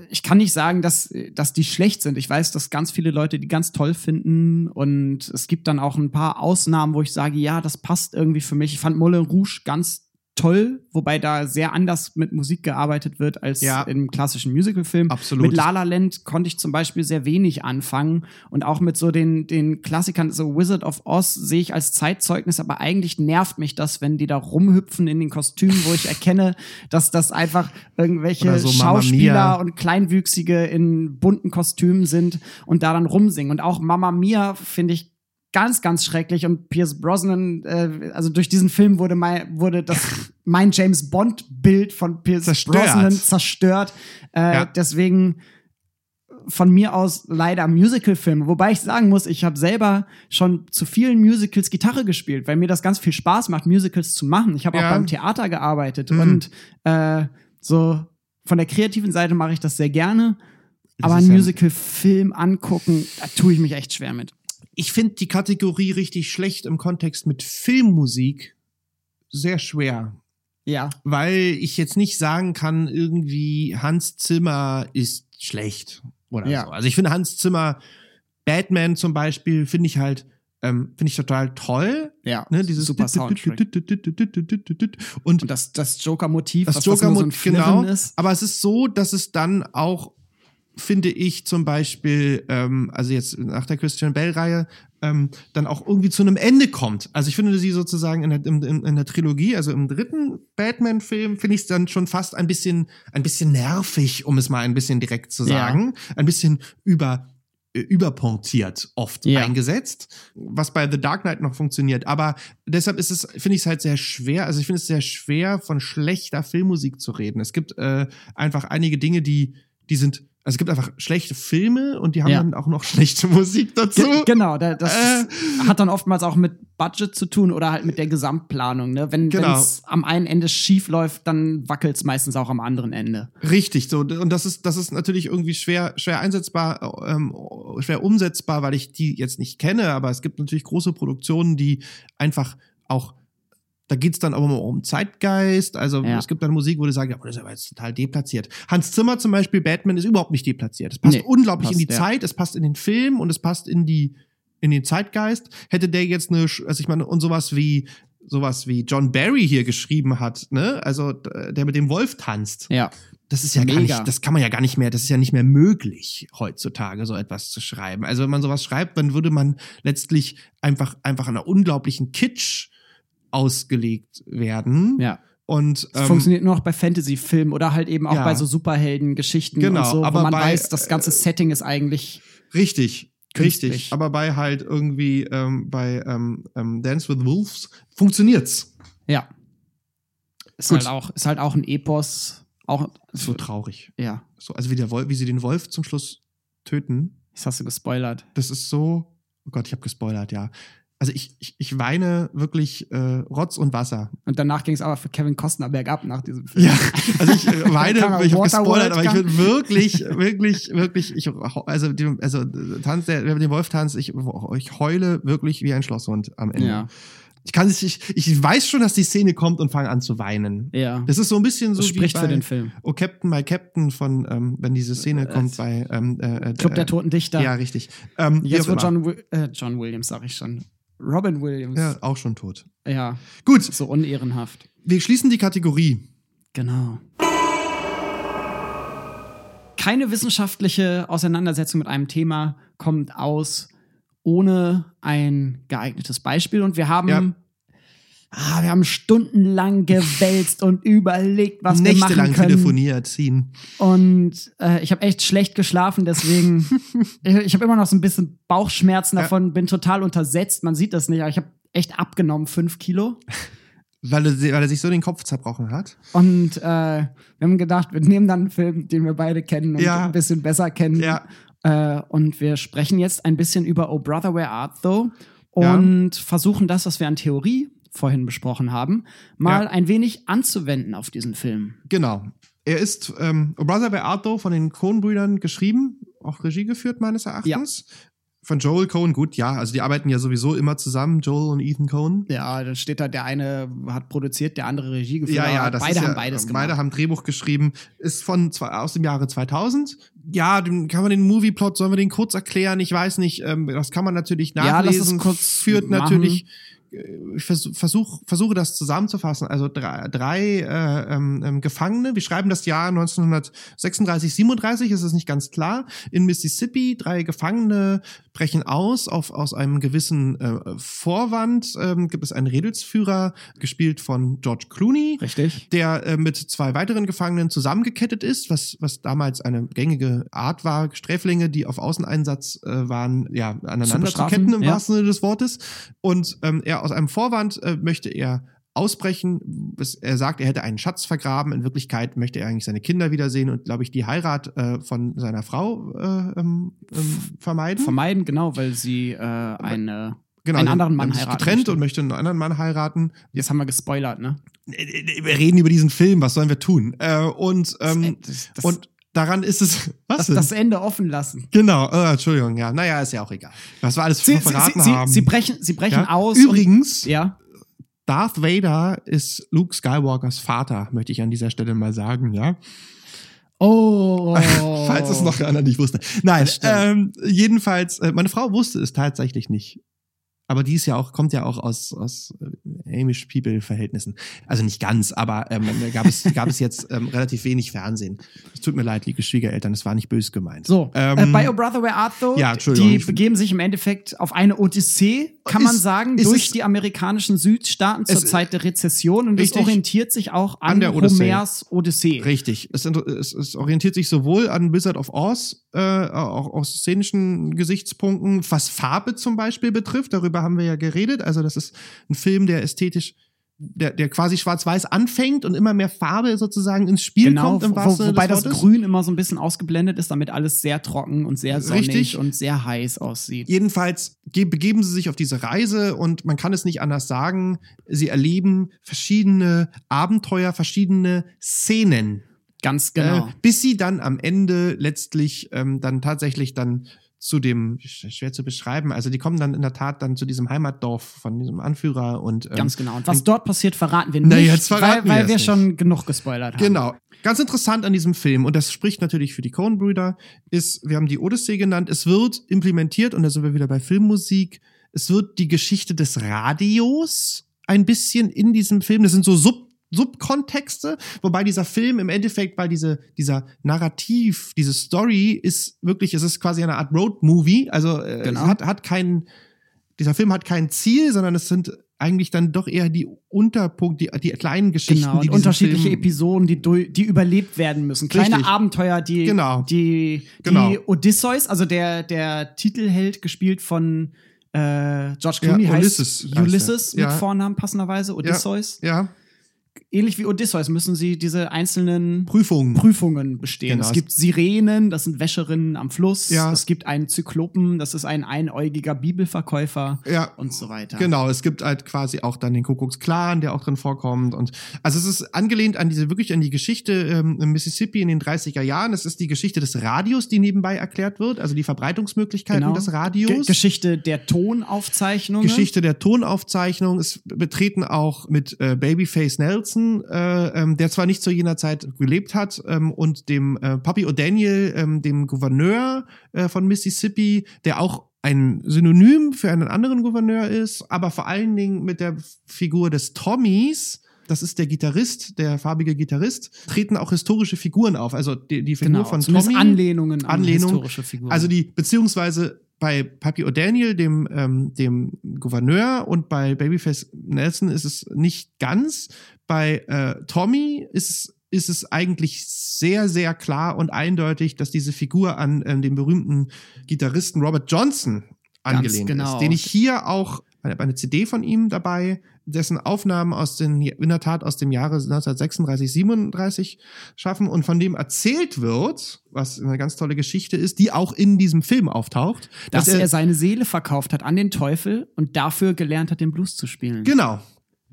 ich kann nicht sagen, dass, dass die schlecht sind. Ich weiß, dass ganz viele Leute die ganz toll finden und es gibt dann auch ein paar Ausnahmen, wo ich sage, ja, das passt irgendwie für mich. Ich fand Moulin Rouge ganz toll, wobei da sehr anders mit Musik gearbeitet wird als Ja. im klassischen Musicalfilm. Absolut. Mit La La Land konnte ich zum Beispiel sehr wenig anfangen und auch mit so den, den Klassikern, so Wizard of Oz sehe ich als Zeitzeugnis, aber eigentlich nervt mich das, wenn die da rumhüpfen in den Kostümen, wo ich erkenne, dass das einfach irgendwelche so Schauspieler und Kleinwüchsige in bunten Kostümen sind und da dann rumsingen. Und auch Mama Mia finde ich ganz, ganz schrecklich. Und Pierce Brosnan, äh, also durch diesen Film wurde mein, wurde das mein James Bond-Bild von Pierce Zerstört. Brosnan zerstört. Äh, Ja. Deswegen von mir aus leider Musicalfilme. Wobei ich sagen muss, ich habe selber schon zu vielen Musicals Gitarre gespielt, weil mir das ganz viel Spaß macht, Musicals zu machen. Ich habe Ja. auch beim Theater gearbeitet Mhm. und äh, so von der kreativen Seite mache ich das sehr gerne. Aber ist einen ja- Musical-Film angucken, da tue ich mich echt schwer mit. Ich finde die Kategorie richtig schlecht im Kontext mit Filmmusik sehr schwer. Ja. Weil ich jetzt nicht sagen kann, irgendwie Hans Zimmer ist schlecht oder Ja. so. Also ich finde Hans Zimmer, Batman zum Beispiel, finde ich halt, ähm, finde ich total toll. Ja. Ne, dieses Super Soundtrack. Und Und das, das Joker-Motiv, das das nur so genau. ist. Aber es ist so, dass es dann auch, finde ich, zum Beispiel, ähm, also jetzt nach der Christian Bell-Reihe, ähm, dann auch irgendwie zu einem Ende kommt. Also ich finde sie sozusagen in der, in, in, der Trilogie, also im dritten Batman-Film, finde ich es dann schon fast ein bisschen, ein bisschen nervig, um es mal ein bisschen direkt zu Ja. sagen. Ein bisschen über äh, überpunktiert oft Ja. eingesetzt, was bei The Dark Knight noch funktioniert. Aber deshalb ist es, finde ich es halt sehr schwer. Also ich finde es sehr schwer, von schlechter Filmmusik zu reden. Es gibt äh, einfach einige Dinge, die, die sind, also es gibt einfach schlechte Filme und die haben Ja. dann auch noch schlechte Musik dazu. Ge genau, da, das Äh. hat dann oftmals auch mit Budget zu tun oder halt mit der Gesamtplanung. Ne? Wenn Genau. es am einen Ende schief läuft, dann wackelt es meistens auch am anderen Ende. Richtig, so und das ist das ist natürlich irgendwie schwer schwer einsetzbar, ähm, schwer umsetzbar, weil ich die jetzt nicht kenne, aber es gibt natürlich große Produktionen, die einfach auch da geht's dann aber mal um Zeitgeist. Also Ja. es gibt dann Musik, wo du sagst, ja, das ist aber jetzt total deplatziert. Hans Zimmer zum Beispiel, Batman ist überhaupt nicht deplatziert. Es passt Nee, unglaublich in passt, die ja. Zeit, es passt in den Film und es passt in die in den Zeitgeist. Hätte der jetzt eine, also ich meine, und sowas wie sowas wie John Barry hier geschrieben hat, ne? Also der mit dem Wolf tanzt. Ja. Das ist ja gar Mega. nicht, das kann man ja gar nicht mehr, das ist ja nicht mehr möglich heutzutage, so etwas zu schreiben. Also wenn man sowas schreibt, dann würde man letztlich einfach, einfach einer unglaublichen Kitsch ausgelegt werden. Ja. Und ähm, funktioniert nur noch bei Fantasy-Filmen oder halt eben auch ja. bei so Superhelden-Geschichten Genau, und so, aber wo man bei, weiß, das ganze äh, Setting ist eigentlich richtig, Künstlich. richtig. Aber bei halt irgendwie ähm, bei ähm, ähm, Dance with Wolves funktioniert's. ja. Ist Gut. halt auch ist halt auch ein Epos, auch So traurig. ja. So, also wie der Wolf, wie sie den Wolf zum Schluss töten. Das hast du gespoilert. Das ist so. Oh Gott, ich habe gespoilert, ja. Also ich, ich, ich weine wirklich äh, Rotz und Wasser. Und danach ging es aber für Kevin Costner bergab nach diesem Film. Ja, also ich äh, weine, ich habe gespoilert, aber ich bin wirklich, wirklich, wirklich, ich, also, die, also Tanz, der, mit dem Wolf tanzt, ich, ich heule wirklich wie ein Schlosshund am Ende. Ja. Ich kann es, ich, ich weiß schon, dass die Szene kommt und fange an zu weinen. Ja. Das ist so ein bisschen so Das spricht wie für bei den Film. Oh Captain, my Captain von, ähm, wenn diese Szene kommt bei ähm, äh, äh, Club der äh, Toten Dichter. Ja, richtig. Ähm, Jetzt wird. John, äh, John Williams, sag ich schon. Robin Williams. ja, auch schon tot. ja. Gut, So unehrenhaft. wir schließen die Kategorie. Genau. Keine wissenschaftliche Auseinandersetzung mit einem Thema kommt aus ohne ein geeignetes Beispiel. Und wir haben, Ja. Ah, wir haben stundenlang gewälzt und überlegt, was wir machen können. telefoniert, ziehen. Und äh, ich habe echt schlecht geschlafen, deswegen ich, ich habe immer noch so ein bisschen Bauchschmerzen Ja. davon, bin total untersetzt. Man sieht das nicht, aber ich habe echt abgenommen, fünf Kilo. Weil er, weil er sich so den Kopf zerbrochen hat. Und äh, wir haben gedacht, wir nehmen dann einen Film, den wir beide kennen und Ja. ein bisschen besser kennen. Ja. Äh, und wir sprechen jetzt ein bisschen über Oh Brother, Where Art Thou? Ja. Und versuchen das, was wir an Theorie vorhin besprochen haben, mal Ja. ein wenig anzuwenden auf diesen Film. Genau. Er ist ähm, Brother Beato von den Coen-Brüdern geschrieben, auch Regie geführt, meines Erachtens. von Joel Cohen, gut, ja, also die arbeiten ja sowieso immer zusammen, Joel und Ethan Cohen. Ja, dann steht da, der eine hat produziert, der andere Regie geführt. Ja, ja, das beide ist haben ja, beides gemacht. Beide haben Drehbuch geschrieben, ist von aus dem Jahre 2000. Ja, den, kann man den Movieplot, sollen wir den kurz erklären? Ich weiß nicht, ähm, das kann man natürlich Ja, lass es nachlesen. kurz führt machen. natürlich ich versuch, versuch, versuche das zusammenzufassen. Also drei, drei äh, ähm, ähm, Gefangene, wir schreiben das Jahr 1936, 37, ist es nicht ganz klar, in Mississippi. Drei Gefangene brechen aus auf, aus einem gewissen äh, Vorwand. Ähm, gibt es einen Redelsführer, gespielt von George Clooney Richtig. der äh, mit zwei weiteren Gefangenen zusammengekettet ist, was, was damals eine gängige Art war, Sträflinge, die auf Außeneinsatz äh, waren, ja, aneinander zu, bestrafen, ketten im ja. wahrsten Sinne des Wortes. Und ähm, er aus einem Vorwand äh, möchte er ausbrechen. Er sagt, er hätte einen Schatz vergraben. In Wirklichkeit möchte er eigentlich seine Kinder wiedersehen und, glaube ich, die Heirat äh, von seiner Frau äh, ähm, ähm, vermeiden. Vermeiden, genau, weil sie äh, eine. genau, einen anderen Mann heiraten getrennt möchte. und möchte einen anderen Mann heiraten. Jetzt haben wir gespoilert, ne? Wir reden über diesen Film, was sollen wir tun? Äh, und ähm, das, das, und daran ist es. Was das, denn? das Ende offen lassen. genau, äh, Entschuldigung, ja. Naja, ist ja auch egal. Was wir alles Sie, verraten sie, haben. sie, sie brechen, sie brechen ja? aus. Übrigens, Und, ja. Darth Vader ist Luke Skywalkers Vater, möchte ich an dieser Stelle mal sagen, ja. Oh. Falls es noch einer nicht wusste. Nein, Das ähm, jedenfalls, äh, meine Frau wusste es tatsächlich nicht. Aber die ist ja auch, kommt ja auch aus, aus äh, Amish People-Verhältnissen. Also nicht ganz, aber ähm, da gab es, gab es jetzt ähm, relativ wenig Fernsehen. Es tut mir leid, liebe Schwiegereltern, es war nicht böse gemeint. So, Ähm, äh, bei O Brother Where Art Though, ja, die begeben sich im Endeffekt auf eine Odyssee, kann man Ist- sagen, ist durch es- die amerikanischen Südstaaten zur Es- Zeit der Rezession und es Richtig. orientiert sich auch an, An der Odyssee. Homers Odyssee. Richtig. Es, es, es orientiert sich sowohl an Wizard of Oz, äh, auch aus szenischen Gesichtspunkten, was Farbe zum Beispiel betrifft. Darüber haben wir ja geredet. Also das ist ein Film, der ästhetisch, der, der quasi schwarz-weiß anfängt und immer mehr Farbe sozusagen ins Spiel Genau, kommt. Im wo, Sinne wobei das. Grün immer so ein bisschen ausgeblendet ist, damit alles sehr trocken und sehr sonnig Richtig. und sehr heiß aussieht. Jedenfalls ge- begeben sie sich auf diese Reise und man kann es nicht anders sagen. Sie erleben verschiedene Abenteuer, verschiedene Szenen. Ganz genau. Äh, bis sie dann am Ende letztlich ähm, dann tatsächlich dann zu dem, sch- schwer zu beschreiben, also die kommen dann in der Tat dann zu diesem Heimatdorf von diesem Anführer und ähm, Ganz genau. Und was dort passiert, verraten wir nicht, Na, jetzt verraten weil, wir weil wir nicht. schon genug gespoilert haben. Genau. Ganz interessant an diesem Film, und das spricht natürlich für die Coen-Brüder, ist, wir haben die Odyssee genannt, es wird implementiert, und da sind wir wieder bei Filmmusik, es wird die Geschichte des Radios ein bisschen in diesem Film, das sind so Sub Subkontexte, wobei dieser Film im Endeffekt, weil diese, dieser Narrativ, diese Story ist wirklich, es ist quasi eine Art Road-Movie, also äh, Genau. hat, hat keinen, dieser Film hat kein Ziel, sondern es sind eigentlich dann doch eher die Unterpunkte, die, die kleinen Geschichten, Genau, die unterschiedliche Film, Episoden, die, die überlebt werden müssen. Kleine Richtig. Abenteuer, die, Genau. die, die Genau. Odysseus, also der, der Titelheld, gespielt von äh, George Ja, Clooney, Ulysses heißt heißt Ulysses er. mit Ja. Vornamen passenderweise, Odysseus. Ja, Ähnlich wie Odysseus müssen sie diese einzelnen Prüfungen. Prüfungen bestehen. Genau. Es gibt Sirenen, das sind Wäscherinnen am Fluss. Ja. Es gibt einen Zyklopen, das ist ein einäugiger Bibelverkäufer ja, und so weiter. Genau, es gibt halt quasi auch dann den Kuckucksklan, der auch drin vorkommt. Und also es ist angelehnt an diese, wirklich an die Geschichte ähm, im Mississippi in den 30er Jahren. Es ist die Geschichte des Radios, die nebenbei erklärt wird, also die Verbreitungsmöglichkeiten Genau. des Ge Radios. Geschichte der Tonaufzeichnungen. Geschichte der Tonaufzeichnung. Es betreten auch mit äh, Babyface Nelson, äh, ähm, der zwar nicht zu jener Zeit gelebt hat, ähm, und dem äh, Papi O'Daniel, ähm, dem Gouverneur äh, von Mississippi, der auch ein Synonym für einen anderen Gouverneur ist, aber vor allen Dingen mit der Figur des Tommys, das ist der Gitarrist, der farbige Gitarrist, treten auch historische Figuren auf. Also die, die Figur genau, von Tommy. Anlehnungen an Anlehnung. historische Figuren. Also die, beziehungsweise bei Papi O'Daniel, dem, ähm, dem Gouverneur, und bei Babyface Nelson ist es nicht ganz. Bei äh, Tommy ist es, ist es eigentlich sehr, sehr klar und eindeutig, dass diese Figur an ähm, den berühmten Gitarristen Robert Johnson angelehnt genau. ist, den ich hier auch, eine CD von ihm dabei, dessen Aufnahmen aus den, in der Tat aus dem Jahre 1936, 37 schaffen und von dem erzählt wird, was eine ganz tolle Geschichte ist, die auch in diesem Film auftaucht, dass er, seine Seele verkauft hat an den Teufel und dafür gelernt hat, den Blues zu spielen. genau,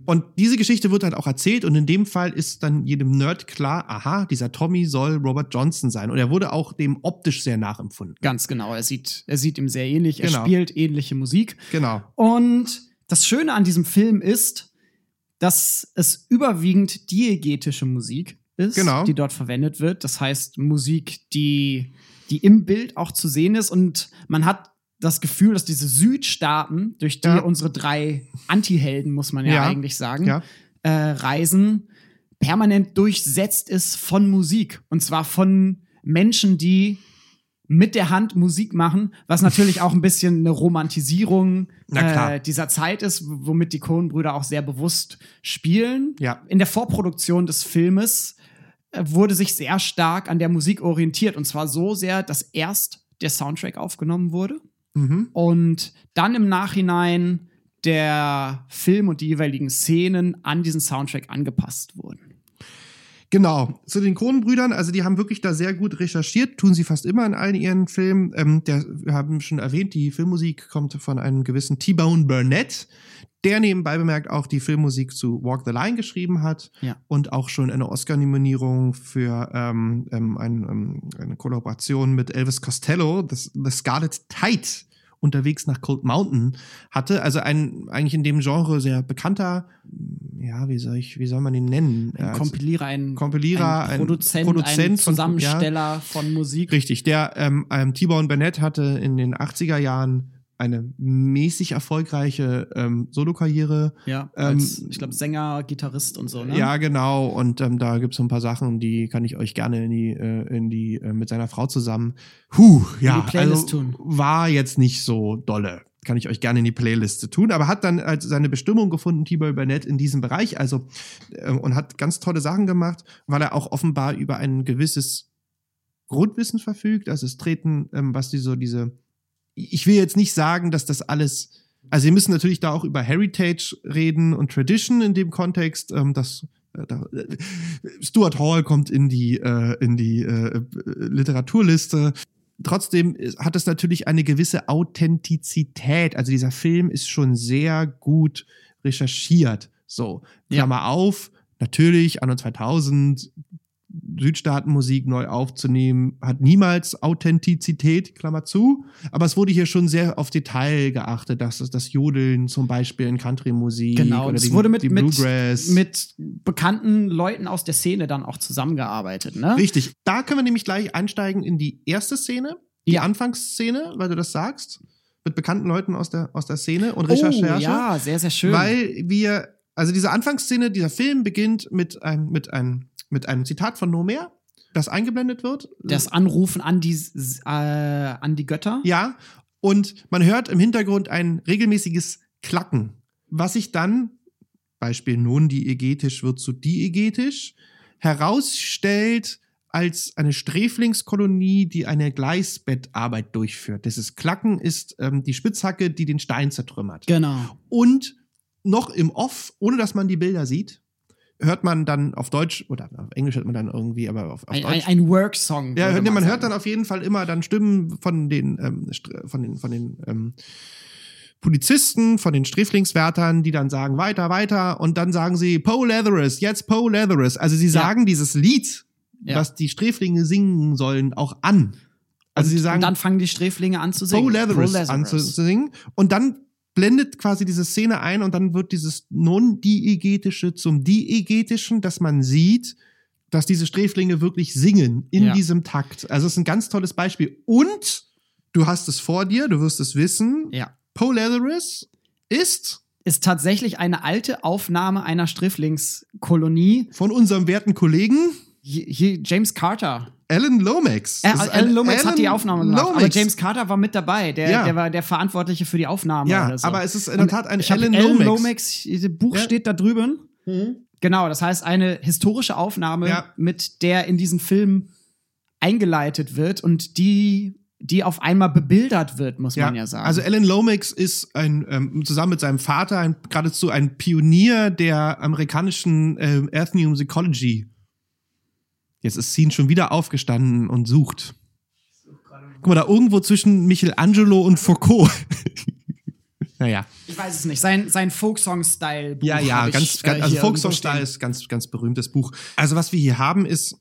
Und diese Geschichte wird halt auch erzählt und in dem Fall ist dann jedem Nerd klar, aha, dieser Tommy soll Robert Johnson sein. Und er wurde auch dem optisch sehr nachempfunden. Ganz genau. Er sieht, er sieht ihm sehr ähnlich. Er Genau. spielt ähnliche Musik. Genau. Und das Schöne an diesem Film ist, dass es überwiegend diegetische Musik ist, Genau. die dort verwendet wird. Das heißt Musik, die, die im Bild auch zu sehen ist. Und man hat das Gefühl, dass diese Südstaaten, durch die Ja. unsere drei Anti-Helden, muss man ja, Ja. eigentlich sagen, Ja. äh, reisen, permanent durchsetzt ist von Musik. Und zwar von Menschen, die mit der Hand Musik machen, was natürlich auch ein bisschen eine Romantisierung äh, dieser Zeit ist, womit die Coen-Brüder auch sehr bewusst spielen. Ja. In der Vorproduktion des Filmes äh, wurde sich sehr stark an der Musik orientiert. Und zwar so sehr, dass erst der Soundtrack aufgenommen wurde Mhm. und dann im Nachhinein der Film und die jeweiligen Szenen an diesen Soundtrack angepasst wurden. Genau, zu den Kronenbrüdern, also die haben wirklich da sehr gut recherchiert, tun sie fast immer in allen ihren Filmen. Ähm, der, wir haben schon erwähnt, die Filmmusik kommt von einem gewissen T-Bone Burnett, der nebenbei bemerkt auch die Filmmusik zu Walk the Line geschrieben hat Ja. und auch schon eine Oscar-Nominierung für ähm, ähm, ein, ähm, eine Kollaboration mit Elvis Costello, das The Scarlet Tide, unterwegs nach Cold Mountain hatte. Also ein eigentlich in dem Genre sehr bekannter, ja, wie soll ich, wie soll man ihn nennen? Ein Also- Kompilierer, ein, Kompilierer, ein ein Produzent, Produzent ein von- Zusammensteller von Musik. Richtig, der ähm, ähm, T-Bone Burnett hatte in den 80er Jahren eine mäßig erfolgreiche ähm, Solokarriere. Ja, Ähm, als, ich glaube, Sänger, Gitarrist und so, ne? Ja, genau. Und ähm, da gibt's so ein paar Sachen, die kann ich euch gerne in die, äh, in die äh, mit seiner Frau zusammen. Huh, ja, die Playlist also, tun. war jetzt nicht so dolle. Kann ich euch gerne in die Playliste tun, aber hat dann als seine Bestimmung gefunden, T-Boy Burnett in diesem Bereich, also äh, und hat ganz tolle Sachen gemacht, weil er auch offenbar über ein gewisses Grundwissen verfügt. Also es treten, ähm, was die so diese, ich will jetzt nicht sagen, dass das alles, also wir müssen natürlich da auch über Heritage reden und Tradition in dem Kontext, ähm, das äh, da, äh, Stuart Hall kommt in die äh, in die äh, Literaturliste. Trotzdem ist- hat es natürlich eine gewisse Authentizität. Also dieser Film ist schon sehr gut recherchiert. So, Ja. Klammer auf, natürlich anno 2000 Südstaatenmusik neu aufzunehmen, hat niemals Authentizität, Klammer zu. Aber es wurde hier schon sehr auf Detail geachtet, dass das Jodeln zum Beispiel in Country-Musik Genau, oder es die, wurde mit, mit, mit bekannten Leuten aus der Szene dann auch zusammengearbeitet, ne? Richtig. Da können wir nämlich gleich einsteigen in die erste Szene, die Ja. Anfangsszene, weil du das sagst, mit bekannten Leuten aus der, aus der Szene und Oh, Recherche. ja, sehr, sehr schön. Weil wir, also diese Anfangsszene, dieser Film beginnt mit einem, mit einem, mit einem Zitat von Nomer, das eingeblendet wird. das Anrufen an die, äh, an die Götter. Ja, und man hört im Hintergrund ein regelmäßiges Klacken, was sich dann, Beispiel nun diegetisch wird zu diegetisch, herausstellt als eine Sträflingskolonie, die eine Gleisbettarbeit durchführt. Dieses Klacken ist ähm, die Spitzhacke, die den Stein zertrümmert. Genau. Und noch im Off, ohne dass man die Bilder sieht, hört man dann auf Deutsch, oder auf Englisch hört man dann irgendwie, aber auf, auf Ein, Deutsch. ein, ein Work-Song. Ja, man sagen. hört dann auf jeden Fall immer dann Stimmen von den, ähm, von den, von den ähm, Polizisten, von den Sträflingswärtern, die dann sagen, weiter, weiter, und dann sagen sie, Poe Leatherus, jetzt Poe Leatherus. Also sie sagen dieses Lied, Ja. das die Sträflinge singen sollen, auch an. Also und, sie sagen, und dann fangen die Sträflinge an zu singen. Poe Leatherus Poe an zu singen. Und dann blendet quasi diese Szene ein und dann wird dieses Non-Diegetische zum Diegetischen, dass man sieht, dass diese Sträflinge wirklich singen in Ja. diesem Takt. Also es ist ein ganz tolles Beispiel. Und du hast es vor dir, du wirst es wissen. Ja. Poe Leatherus ist Ist tatsächlich eine alte Aufnahme einer Sträflingskolonie. von unserem werten Kollegen Hier, hier James Carter. Alan Lomax. Äh, Alan ein Lomax hat die Alan Aufnahme gemacht. Aber Lomax. James Carter war mit dabei. Der, Ja. der war der Verantwortliche für die Aufnahme. Ja, oder so. aber es ist in der Tat ein ich Alan Alan Lomax. Lomax. Das Buch Ja. steht da drüben. Genau, das heißt eine historische Aufnahme, Ja. mit der in diesen Film eingeleitet wird und die, die auf einmal bebildert wird, muss man ja sagen. Also Alan Lomax ist ein ähm, zusammen mit seinem Vater ein, geradezu ein Pionier der amerikanischen ähm, Ethnomusicology. Jetzt ist Scene schon wieder aufgestanden und sucht. Guck mal, da irgendwo zwischen Michelangelo und Foucault. Naja. Ich weiß es nicht. Sein, sein Folksong-Style. Ja, ja, hab ich, ganz, äh, ganz also hier Folksong irgendwo Style stehen. ist ganz, ganz berühmtes Buch. Also was wir hier haben ist,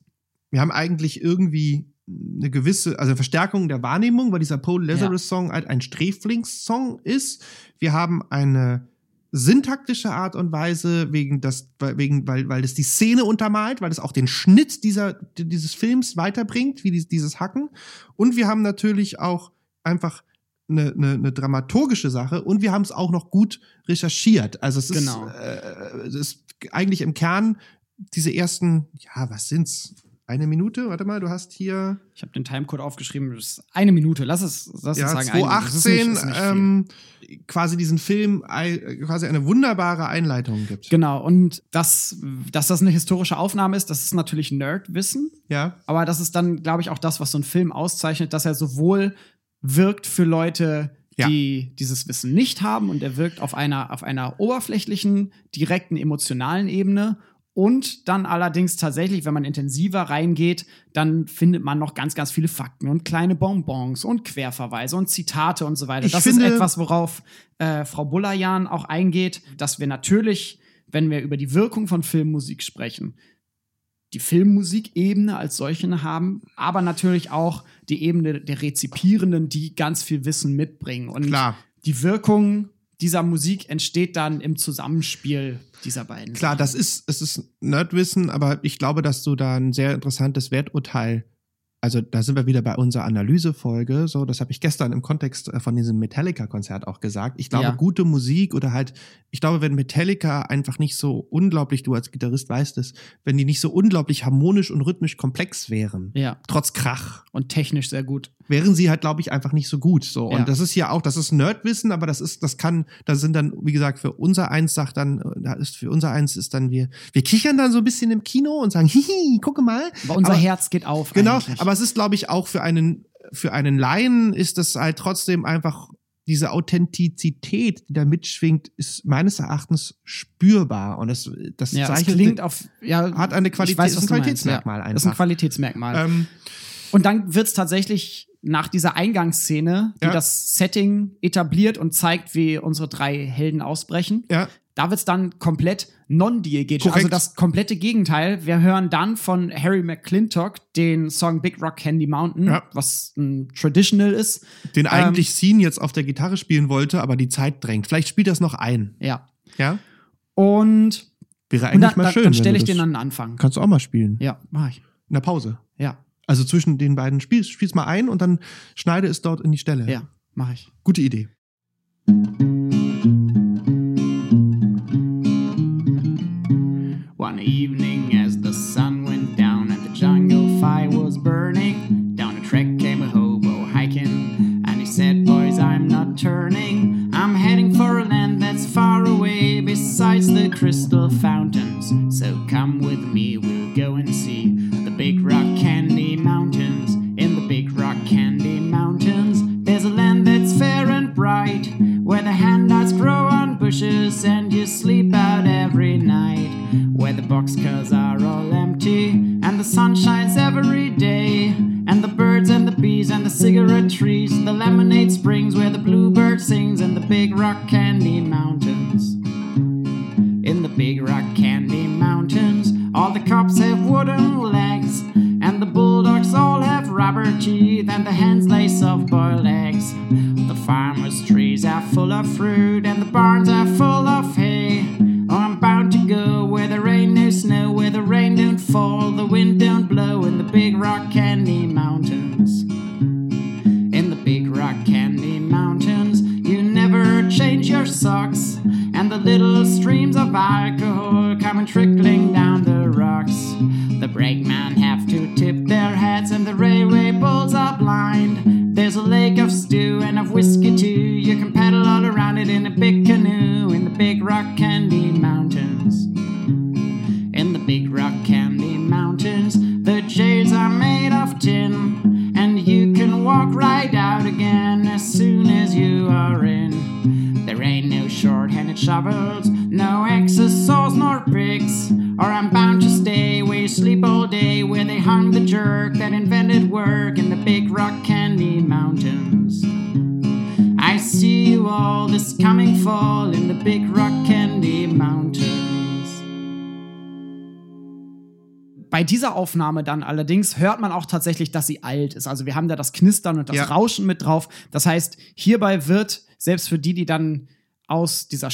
wir haben eigentlich irgendwie eine gewisse, also eine Verstärkung der Wahrnehmung, weil dieser Paul Lazarus Song halt ein Sträflingssong ist. Wir haben eine syntaktische Art und Weise, wegen das, wegen, weil, weil das die Szene untermalt, weil es auch den Schnitt dieser, dieses Films weiterbringt, wie dies, dieses Hacken. Und wir haben natürlich auch einfach eine, eine, eine dramaturgische Sache und wir haben es auch noch gut recherchiert. Also es ist, Genau. äh, es ist eigentlich im Kern diese ersten, ja, was sind's? Eine Minute? Warte mal, du hast hier Ich habe den Timecode aufgeschrieben. Das ist eine Minute. Lass es, lass ja, es sagen. eine Minute. Das ist 2018 nicht- ist nicht viel. ähm, quasi diesen Film quasi eine wunderbare Einleitung gibt. Genau, und das, dass das eine historische Aufnahme ist, das ist natürlich Nerdwissen. Ja, Aber das ist dann, glaube ich, auch das, was so ein Film auszeichnet, dass er sowohl wirkt für Leute, Ja. die dieses Wissen nicht haben und er wirkt auf einer, auf einer oberflächlichen, direkten, emotionalen Ebene. Und dann allerdings tatsächlich, wenn man intensiver reingeht, dann findet man noch ganz, ganz viele Fakten und kleine Bonbons und Querverweise und Zitate und so weiter. Ich das finde- ist etwas, worauf äh, Frau Bullajan auch eingeht, dass wir natürlich, wenn wir über die Wirkung von Filmmusik sprechen, die Filmmusikebene als solche haben, aber natürlich auch die Ebene der Rezipierenden, die ganz viel Wissen mitbringen. Und Klar. die Wirkung dieser Musik entsteht dann im Zusammenspiel dieser beiden. klar, das ist, es ist Nerdwissen, aber ich glaube, dass du da ein sehr interessantes Werturteil also da sind wir wieder bei unserer Analysefolge. So, das habe ich gestern im Kontext äh, von diesem Metallica-Konzert auch gesagt. Ich glaube, Ja. gute Musik oder halt, ich glaube, wenn Metallica einfach nicht so unglaublich, du als Gitarrist weißt es, wenn die nicht so unglaublich harmonisch und rhythmisch komplex wären, Ja, trotz Krach, und technisch sehr gut. Wären sie halt, glaube ich, einfach nicht so gut. So. Ja. Und das ist ja auch, das ist Nerdwissen, aber das ist, das kann, da sind dann, wie gesagt, für unser eins sagt dann, da ist für unser eins ist dann wir, wir kichern dann so ein bisschen im Kino und sagen, hihi, gucke mal. Aber unser Aber- Herz geht auf. Genau, eigentlich. aber es ist, glaube ich, auch für einen, für einen Laien ist das halt trotzdem einfach diese Authentizität, die da mitschwingt, ist meines Erachtens spürbar. Und das, das ja, es zeichnet klingt auf. Ja, hat eine Qualität- weiß, ist ein meinst, Qualitätsmerkmal ja. Das ist ein einfach. Qualitätsmerkmal. ähm, Und dann wird es tatsächlich nach dieser Eingangsszene, die Ja. das Setting etabliert und zeigt, wie unsere drei Helden ausbrechen, ja, da wird es dann komplett non-diegetisch. Also das komplette Gegenteil. Wir hören dann von Harry McClintock den Song Big Rock Candy Mountain, Ja. was ein Traditional ist. den Ähm, eigentlich Scene jetzt auf der Gitarre spielen wollte, aber die Zeit drängt. Vielleicht spielt das noch ein. Ja. Ja? Und, Wäre eigentlich dann, mal dann, schön. dann wenn stelle ich den an den Anfang. Kannst du auch mal spielen. Ja, mach ich. In der Pause. Also zwischen den beiden spielst, spielst mal ein und dann schneide es dort in die Stelle. ja, mach ich. Gute Idee. One evening, as the sun went down and the jungle fire was burning, down a trek came a hobo hiking, and he said, Boys, I'm not turning. I'm heading for a land that's far away besides the crystal fountains. So come Aufnahme dann allerdings hört man auch tatsächlich, dass sie alt ist. Also wir haben da das Knistern und das Ja. Rauschen mit drauf. Das heißt, hierbei wird, selbst für die, die dann aus dieser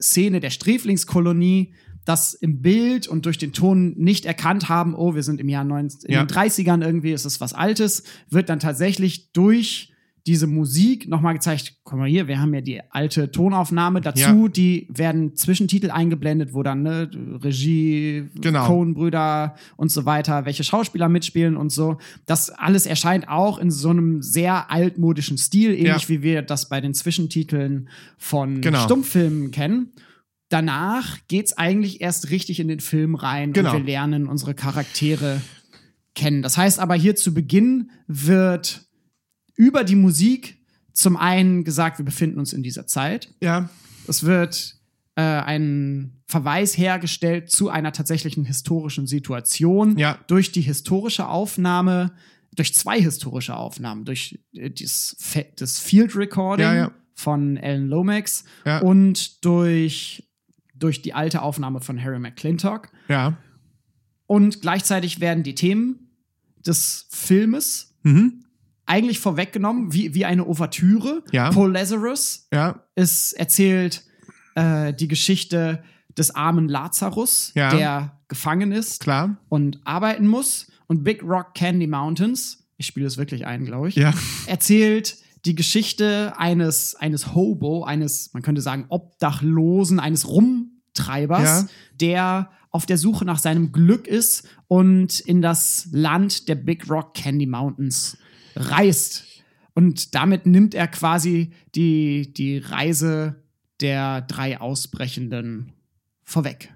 Szene der Sträflingskolonie das im Bild und durch den Ton nicht erkannt haben, oh, wir sind im Jahr 19, in Ja. den 30ern irgendwie, ist es was Altes, wird dann tatsächlich durch diese Musik nochmal gezeigt, guck mal hier, wir haben ja die alte Tonaufnahme dazu, Ja. die werden Zwischentitel eingeblendet, wo dann ne, Regie, Genau. Coen-Brüder und so weiter, welche Schauspieler mitspielen und so. Das alles erscheint auch in so einem sehr altmodischen Stil, ähnlich Ja. wie wir das bei den Zwischentiteln von Genau. Stummfilmen kennen. Danach geht's eigentlich erst richtig in den Film rein Genau. und wir lernen unsere Charaktere kennen. Das heißt aber hier zu Beginn wird über die Musik zum einen gesagt, wir befinden uns in dieser Zeit. Ja, Es wird äh, ein Verweis hergestellt zu einer tatsächlichen historischen Situation Ja. durch die historische Aufnahme, durch zwei historische Aufnahmen, durch äh, das, das Field Recording Ja, ja. von Alan Lomax und durch, durch die alte Aufnahme von Harry McClintock. ja. Und gleichzeitig werden die Themen des Filmes Mhm. Eigentlich vorweggenommen, wie, wie eine Ouvertüre. Ja. Paul Lazarus Ja, es erzählt äh, die Geschichte des armen Lazarus, Ja. der gefangen ist klar. und arbeiten muss. Und Big Rock Candy Mountains, ich spiele es wirklich ein, glaube ich, Ja. erzählt die Geschichte eines, eines Hobo, eines, man könnte sagen, Obdachlosen, eines Rumtreibers, Ja. der auf der Suche nach seinem Glück ist und in das Land der Big Rock Candy Mountains reist. Und damit nimmt er quasi die, die Reise der drei Ausbrechenden vorweg.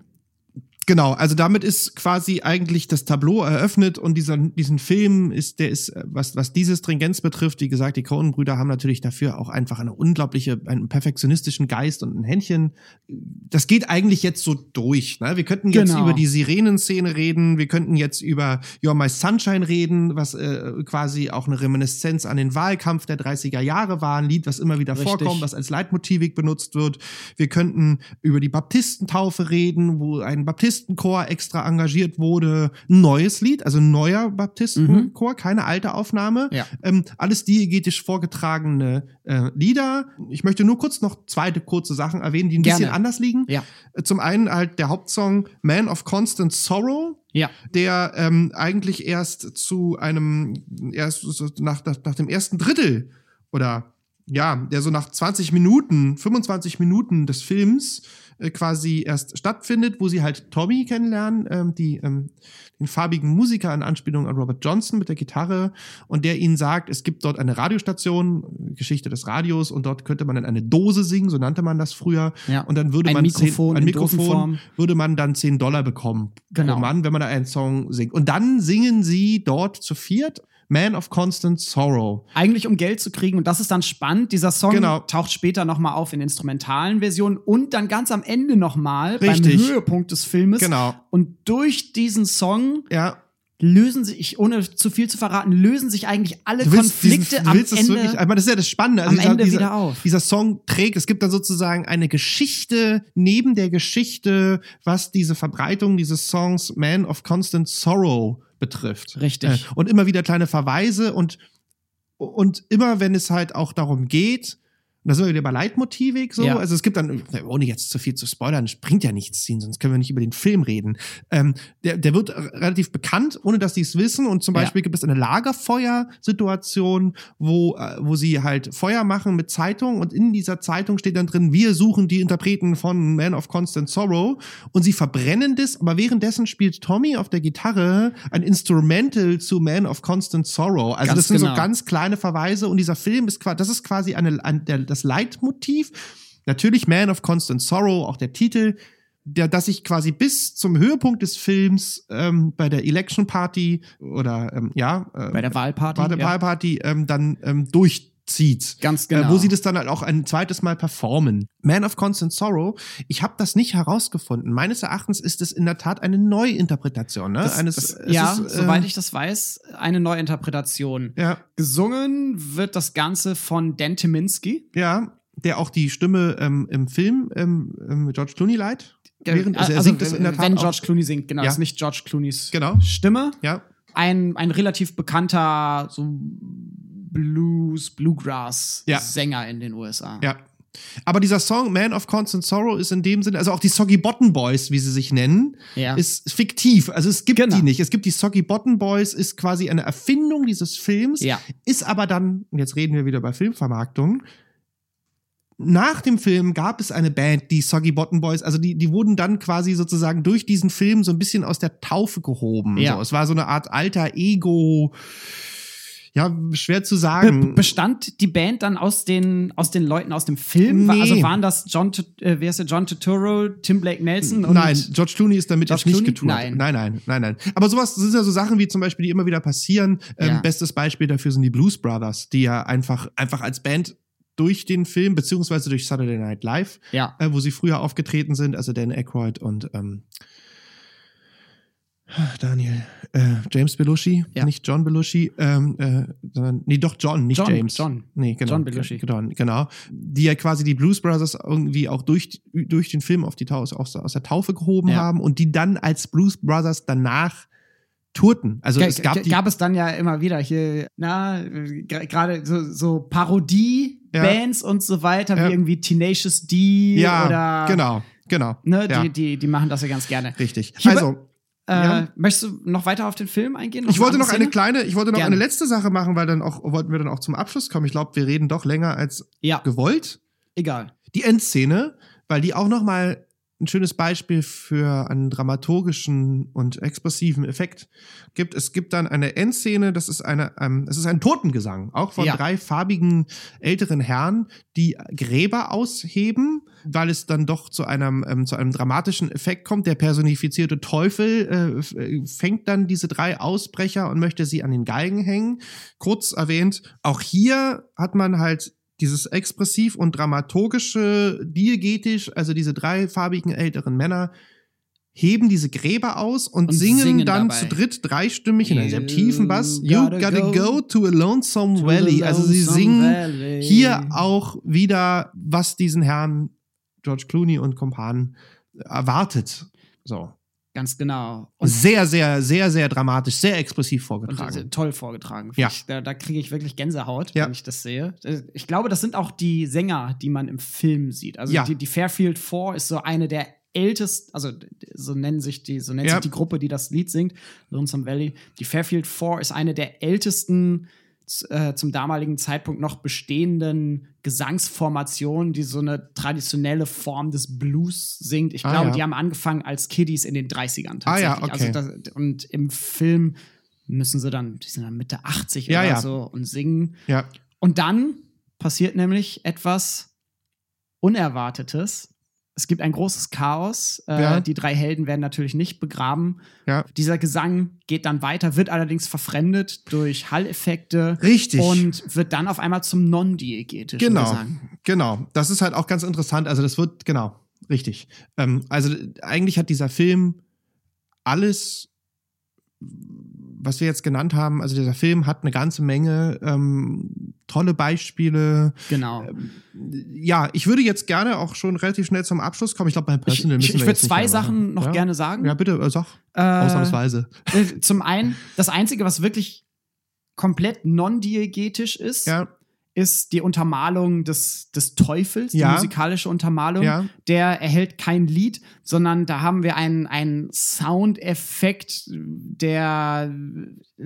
Genau, also damit ist quasi eigentlich das Tableau eröffnet und dieser, diesen Film ist, der ist, äh, was, was diese Stringenz betrifft, wie gesagt, die Coen-Brüder haben natürlich dafür auch einfach eine unglaubliche, einen perfektionistischen Geist und ein Händchen. Das geht eigentlich jetzt so durch. Ne? Wir könnten jetzt Genau. über die Sirenenszene reden, wir könnten jetzt über You're My Sunshine reden, was äh, quasi auch eine Reminiszenz an den Wahlkampf der 30er Jahre war, ein Lied, was immer wieder Richtig. vorkommt, was als Leitmotivik benutzt wird. Wir könnten über die Baptistentaufe reden, wo ein Baptistenchor extra engagiert wurde. Ein neues Lied, also ein neuer Baptistenchor, keine alte Aufnahme. Ja. Ähm, alles diegetisch vorgetragene äh, Lieder. Ich möchte nur kurz noch zweite kurze Sachen erwähnen, die ein Gerne. bisschen anders liegen. Ja. Äh, Zum einen halt der Hauptsong Man of Constant Sorrow, Ja. der ähm, eigentlich erst zu einem, erst nach, nach dem ersten Drittel oder ja, der so nach 20 Minuten, 25 Minuten des Films äh, quasi erst stattfindet, wo sie halt Tommy kennenlernen, ähm, die, ähm, den farbigen Musiker in Anspielung an Robert Johnson mit der Gitarre und der ihnen sagt, es gibt dort eine Radiostation, Geschichte des Radios und dort könnte man dann eine Dose singen, so nannte man das früher. Ja. Und dann würde Ein man Mikrofon zehn, ein in Mikrofon würde man dann 10 Dollar bekommen Genau. pro Mann, wenn man da einen Song singt. Und dann singen sie dort zu viert Man of Constant Sorrow. Eigentlich um Geld zu kriegen und das ist dann spannend. Dieser Song Genau. taucht später noch mal auf in instrumentalen Versionen und dann ganz am Ende noch mal beim. Höhepunkt des Filmes. Genau. Und durch diesen Song Ja, lösen sich, ohne zu viel zu verraten, lösen sich eigentlich alle du willst, Konflikte diesen, am willst Ende. wirklich, aber das ist ja das Spannende. Also am dieser, Ende dieser, wieder auf. Dieser Song trägt, es gibt dann sozusagen eine Geschichte neben der Geschichte, was diese Verbreitung dieses Songs Man of Constant Sorrow betrifft. Richtig. Äh, und immer wieder kleine Verweise und, und immer wenn es halt auch darum geht, und da sind wir wieder bei Leitmotivik so. Ja. Also es gibt dann, ohne jetzt zu viel zu spoilern, bringt ja nichts ziehen, sonst können wir nicht über den Film reden. Ähm, der, der wird relativ bekannt, ohne dass sie es wissen. Und zum Ja. Beispiel gibt es eine Lagerfeuersituation, wo, äh, wo sie halt Feuer machen mit Zeitung und in dieser Zeitung steht dann drin, wir suchen die Interpreten von Man of Constant Sorrow und sie verbrennen das, aber währenddessen spielt Tommy auf der Gitarre ein Instrumental zu Man of Constant Sorrow. Also Ganz das sind genau. so ganz kleine Verweise und dieser Film ist quasi, das ist quasi eine, ein, der, das Leitmotiv. Natürlich Man of Constant Sorrow, auch der Titel, der, dass sich quasi bis zum Höhepunkt des Films ähm, bei der Election Party oder ähm, ja, äh, bei der Wahlparty. bei der ja. Wahlparty ähm, dann ähm, durchzieht. Ganz Äh, genau. wo sie das dann halt auch ein zweites Mal performen. Man of Constant Sorrow, ich habe das nicht herausgefunden. Meines Erachtens ist es in der Tat eine Neuinterpretation. Ne? Das, Eines, das, ja, ist, äh, soweit ich das weiß, eine Neuinterpretation. Ja, Gesungen wird das Ganze von Dan Timinski. ja, der auch die Stimme ähm, im Film ähm, ähm, George Clooney leiht. Äh, Während, also er also, singt es in der Tat wenn auch. George Clooney singt, genau, Ja. ist nicht George Clooneys Genau. Stimme. Ja, Ein, ein relativ bekannter so Blues, Ja. Bluegrass-Sänger in den USA. ja. Aber dieser Song Man of Constant Sorrow ist in dem Sinne, also auch die Soggy Bottom Boys, wie sie sich nennen, Ja. ist fiktiv. Also es gibt Genau. die nicht. Es gibt die Soggy Bottom Boys, ist quasi eine Erfindung dieses Films, Ja. ist aber dann, und jetzt reden wir wieder über Filmvermarktung, nach dem Film gab es eine Band, die Soggy Bottom Boys, also die, die wurden dann quasi sozusagen durch diesen Film so ein bisschen aus der Taufe gehoben. Ja. So, es war so eine Art alter Ego, ja, schwer zu Be sagen. bestand die Band dann aus den, aus den Leuten aus dem Film? War- Nee. Also waren das John, äh, wer ist der? John Turturro, Tim Blake Nelson und Nein, George Clooney ist damit George jetzt nicht Clooney? getourt. Nein. nein, nein, nein, nein. Aber sowas das sind ja so Sachen wie zum Beispiel, die immer wieder passieren. Ähm, Ja. Bestes Beispiel dafür sind die Blues Brothers, die ja einfach, einfach als Band durch den Film, beziehungsweise durch Saturday Night Live, ja. äh, wo sie früher aufgetreten sind, also Dan Aykroyd und ähm, Daniel, äh, James Belushi, Ja. nicht John Belushi, ähm, äh, sondern, nee, doch John, nicht John, James. John. Nee, genau. John Belushi. Genau, genau. Die ja quasi die Blues Brothers irgendwie auch durch, durch den Film auf die aus, aus der Taufe gehoben Ja. haben und die dann als Blues Brothers danach tourten. Also es gab ga- die, gab es dann ja immer wieder hier, na, gerade so, so Parodie-Bands und so weiter, Ja. wie irgendwie Tenacious D ja, oder genau, genau. Ne, ja, die, die, die machen das ja ganz gerne. richtig. Hier also, Äh, Ja. Möchtest du noch weiter auf den Film eingehen? ich wollte noch eine Szene? kleine, ich wollte noch Gerne. eine letzte Sache machen, weil dann auch wollten wir dann auch zum Abschluss kommen. Ich glaube, wir reden doch länger als Ja, gewollt. egal. die Endszene, weil die auch noch mal ein schönes Beispiel für einen dramaturgischen und expressiven Effekt gibt. Es gibt dann eine Endszene, das ist eine, ähm, es ist ein Totengesang, auch von Ja. drei farbigen älteren Herren, die Gräber ausheben, weil es dann doch zu einem ähm, zu einem dramatischen Effekt kommt. Der personifizierte Teufel äh, äh, fängt dann diese drei Ausbrecher und möchte sie an den Galgen hängen. Kurz erwähnt, auch hier hat man halt dieses expressiv und dramaturgische, diegetisch, also diese drei farbigen älteren Männer heben diese Gräber aus und, Und singen, singen dann dabei. zu dritt dreistimmig in einem sehr tiefen Bass. You gotta gotta go go to a lonesome To valley. Also sie singen valley. hier auch wieder, was diesen Herrn George Clooney und Kompanen erwartet. So. Ganz genau. Und Sehr, sehr, sehr, sehr dramatisch, sehr expressiv Und vorgetragen. ist toll vorgetragen. Ja. Ich, da da kriege ich wirklich Gänsehaut, Ja. wenn ich das sehe. Ich glaube, das sind auch die Sänger, die man im Film sieht. Also Ja. die, die Fairfield Four ist so eine der ältesten, also so nennen sich die, so nennt Ja. sich die Gruppe, die das Lied singt, Lonesome Valley. Die Fairfield Four ist eine der ältesten äh, zum damaligen Zeitpunkt noch bestehenden Gesangsformationen, die so eine traditionelle Form des Blues singt. Ich Ah, glaube, ja. die haben angefangen als Kiddies in den 30ern Ah, ja, tatsächlich. okay. Also das, und im Film müssen sie dann, die sind dann Mitte 80 Ja, oder ja. so und singen. ja. Und dann passiert nämlich etwas Unerwartetes. Es gibt ein großes Chaos. Äh, Ja. Die drei Helden werden natürlich nicht begraben. Ja. Dieser Gesang geht dann weiter, wird allerdings verfremdet durch Halleffekte Richtig. und wird dann auf einmal zum non-diegetischen Genau, Gesang. genau. Das ist halt auch ganz interessant. Also das wird, genau, richtig. Ähm, also eigentlich hat dieser Film alles, was wir jetzt genannt haben, also dieser Film hat eine ganze Menge ähm, tolle Beispiele. Genau. Ja, ich würde jetzt gerne auch schon relativ schnell zum Abschluss kommen. Ich glaube, Ich, Personal ich, müssen ich wir würde zwei Sachen machen. noch ja? gerne sagen. Ja, bitte, äh, sag. Äh, Ausnahmsweise. Zum einen, das Einzige, was wirklich komplett non-diegetisch ist, Ja, ist die Untermalung des, des Teufels, die Ja. musikalische Untermalung. Ja. Der erhält kein Lied, sondern da haben wir einen, einen Soundeffekt, der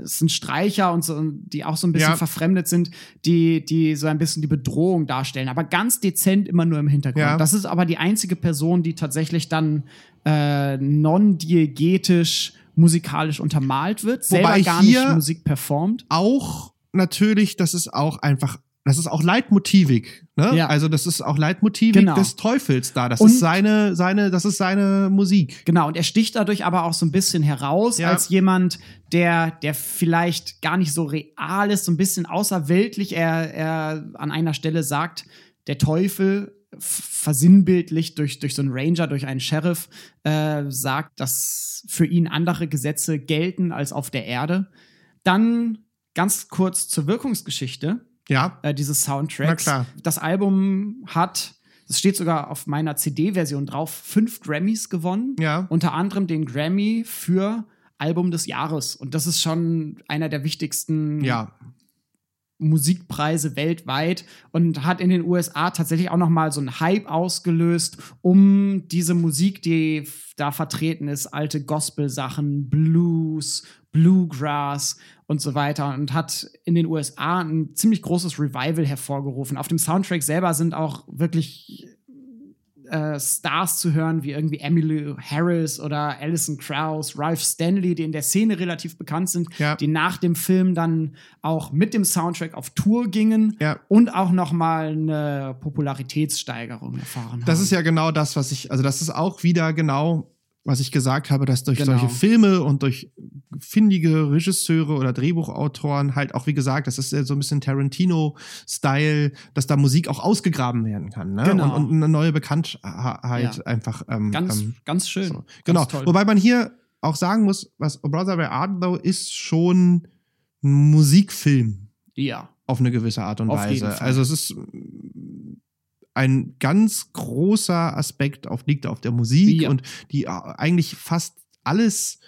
sind Streicher und so, die auch so ein bisschen Ja. verfremdet sind, die, die so ein bisschen die Bedrohung darstellen, aber ganz dezent immer nur im Hintergrund. Das ist aber die einzige Person, die tatsächlich dann äh, non-diegetisch musikalisch untermalt wird, selber Wobei gar hier- nicht Musik performt. auch natürlich, das ist auch einfach, das ist auch leitmotivig. Ne? Ja. Also das ist auch leitmotivig Genau. des Teufels da. Das Und- ist seine, seine, das ist seine Musik. Genau, und er sticht dadurch aber auch so ein bisschen heraus Ja. als jemand, der, der vielleicht gar nicht so real ist, so ein bisschen außerweltlich. Er, er an einer Stelle sagt, der Teufel versinnbildlich durch, durch so einen Ranger, durch einen Sheriff, äh, sagt, dass für ihn andere Gesetze gelten als auf der Erde. Dann ganz kurz zur Wirkungsgeschichte. Ja, äh, dieses Soundtracks. Na klar. Das Album hat, es steht sogar auf meiner CD-Version drauf, fünf Grammys gewonnen. Ja. Unter anderem den Grammy für Album des Jahres. Und das ist schon einer der wichtigsten ja. Musikpreise weltweit und hat in den USA tatsächlich auch noch mal so einen Hype ausgelöst, um diese Musik, die da vertreten ist, alte Gospel-Sachen, Blues, Bluegrass und so weiter und hat in den USA ein ziemlich großes Revival hervorgerufen. Auf dem Soundtrack selber sind auch wirklich äh, Stars zu hören, wie irgendwie Emily Harris oder Alison Krauss, Ralph Stanley, die in der Szene relativ bekannt sind, Ja. die nach dem Film dann auch mit dem Soundtrack auf Tour gingen Ja. und auch noch mal eine Popularitätssteigerung erfahren Das haben. ist ja genau das, was ich, also das ist auch wieder genau, was ich gesagt habe, dass durch Genau. solche Filme und durch findige Regisseure oder Drehbuchautoren halt auch, wie gesagt, das ist ja so ein bisschen Tarantino-Style, dass da Musik auch ausgegraben werden kann, ne? Genau. Und, und eine neue Bekanntheit Ja. einfach. Ähm, ganz, ähm, ganz schön. so. Ganz Genau. toll. Wobei man hier auch sagen muss, was O Brother Where Art Thou ist schon ein Musikfilm ja. auf eine gewisse Art und Auf jeden Weise. Fall. Also es ist ein ganz großer Aspekt auf, liegt auf der Musik Ja. und die äh, eigentlich fast alles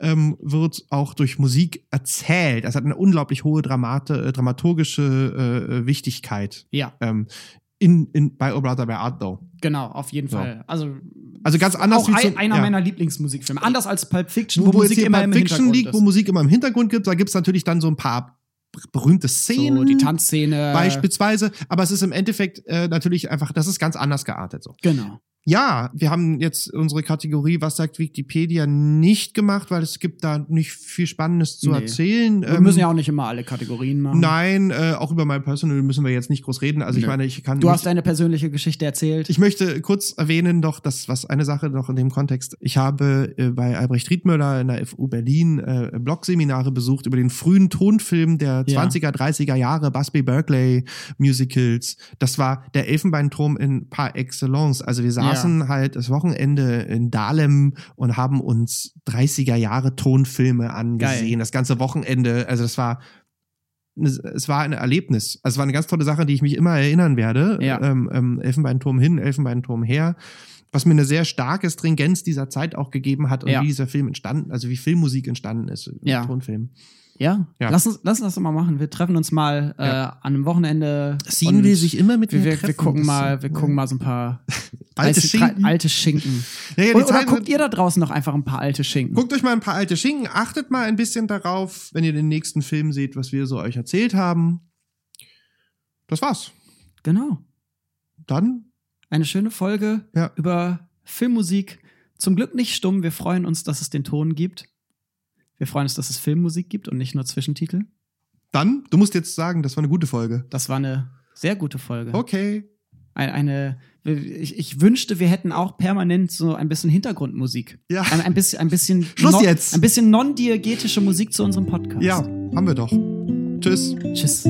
ähm, wird auch durch Musik erzählt. Es hat eine unglaublich hohe Dramate, äh, dramaturgische äh, Wichtigkeit Ja, ähm, in, in, bei O Brother Where Art Thou. genau, auf jeden So. Fall. Also, Also ganz anders auch wie ein, einer ja. meiner Lieblingsmusikfilme. Anders als Pulp Fiction, wo, wo, wo Musik immer Pulp im Fiction Hintergrund liegt, wo ist. Musik immer im Hintergrund gibt, da gibt es natürlich dann so ein paar berühmte Szenen. So, die Tanzszene. Beispielsweise, aber es ist im Endeffekt äh, natürlich einfach, das ist ganz anders geartet so. Genau. Ja, wir haben jetzt unsere Kategorie, was sagt Wikipedia, nicht gemacht, weil es gibt da nicht viel Spannendes zu Nee. erzählen. Wir Ähm, müssen ja auch nicht immer alle Kategorien machen. Nein, äh, auch über mein Personal müssen wir jetzt nicht groß reden. Also ich Nö. meine, ich kann. Du nicht, hast deine persönliche Geschichte erzählt. ich möchte kurz erwähnen doch, dass was eine Sache noch in dem Kontext. Ich habe äh, bei Albrecht Riedmüller in der FU Berlin äh, Blogseminare besucht über den frühen Tonfilm der Ja. 20er, 30er Jahre, Busby Berkeley Musicals. Das war der Elfenbeinturm in par excellence. Also wir saßen halt das Wochenende in Dahlem und haben uns 30er Jahre Tonfilme angesehen. Geil. Das ganze Wochenende. Also das war es war ein Erlebnis. Also es war eine ganz tolle Sache, die ich mich immer erinnern werde. Ja. Ähm, ähm, Elfenbeinturm hin, Elfenbeinturm her. Was mir eine sehr starke Stringenz dieser Zeit auch gegeben hat und Ja. wie dieser Film entstanden, also wie Filmmusik entstanden ist, Ja. Tonfilm. Ja, Ja. Lass, uns, lass uns das mal machen. Wir treffen uns mal äh, Ja. an einem Wochenende. Sien und will sich immer mit wir, wir, treffen. wir gucken mal, wir gucken mal so ein paar Alte 30, Schinken. alte Schinken. Ja, ja, oder, oder guckt ihr da draußen noch einfach ein paar alte Schinken? Guckt euch mal ein paar alte Schinken, achtet mal ein bisschen darauf, wenn ihr den nächsten Film seht, was wir so euch erzählt haben. Das war's. Genau. Dann, Eine schöne Folge Ja. über Filmmusik. Zum Glück nicht stumm. Wir freuen uns, dass es den Ton gibt. Wir freuen uns, dass es Filmmusik gibt und nicht nur Zwischentitel. dann, du musst jetzt sagen, das war eine gute Folge. Das war eine sehr gute Folge. Okay. Ein, eine, ich, ich wünschte, wir hätten auch permanent so ein bisschen Hintergrundmusik. Ja. Ein, ein bisschen, ein bisschen, Schluss non- jetzt. ein bisschen non-diegetische Musik zu unserem Podcast. Ja, haben wir doch. Tschüss. Tschüss.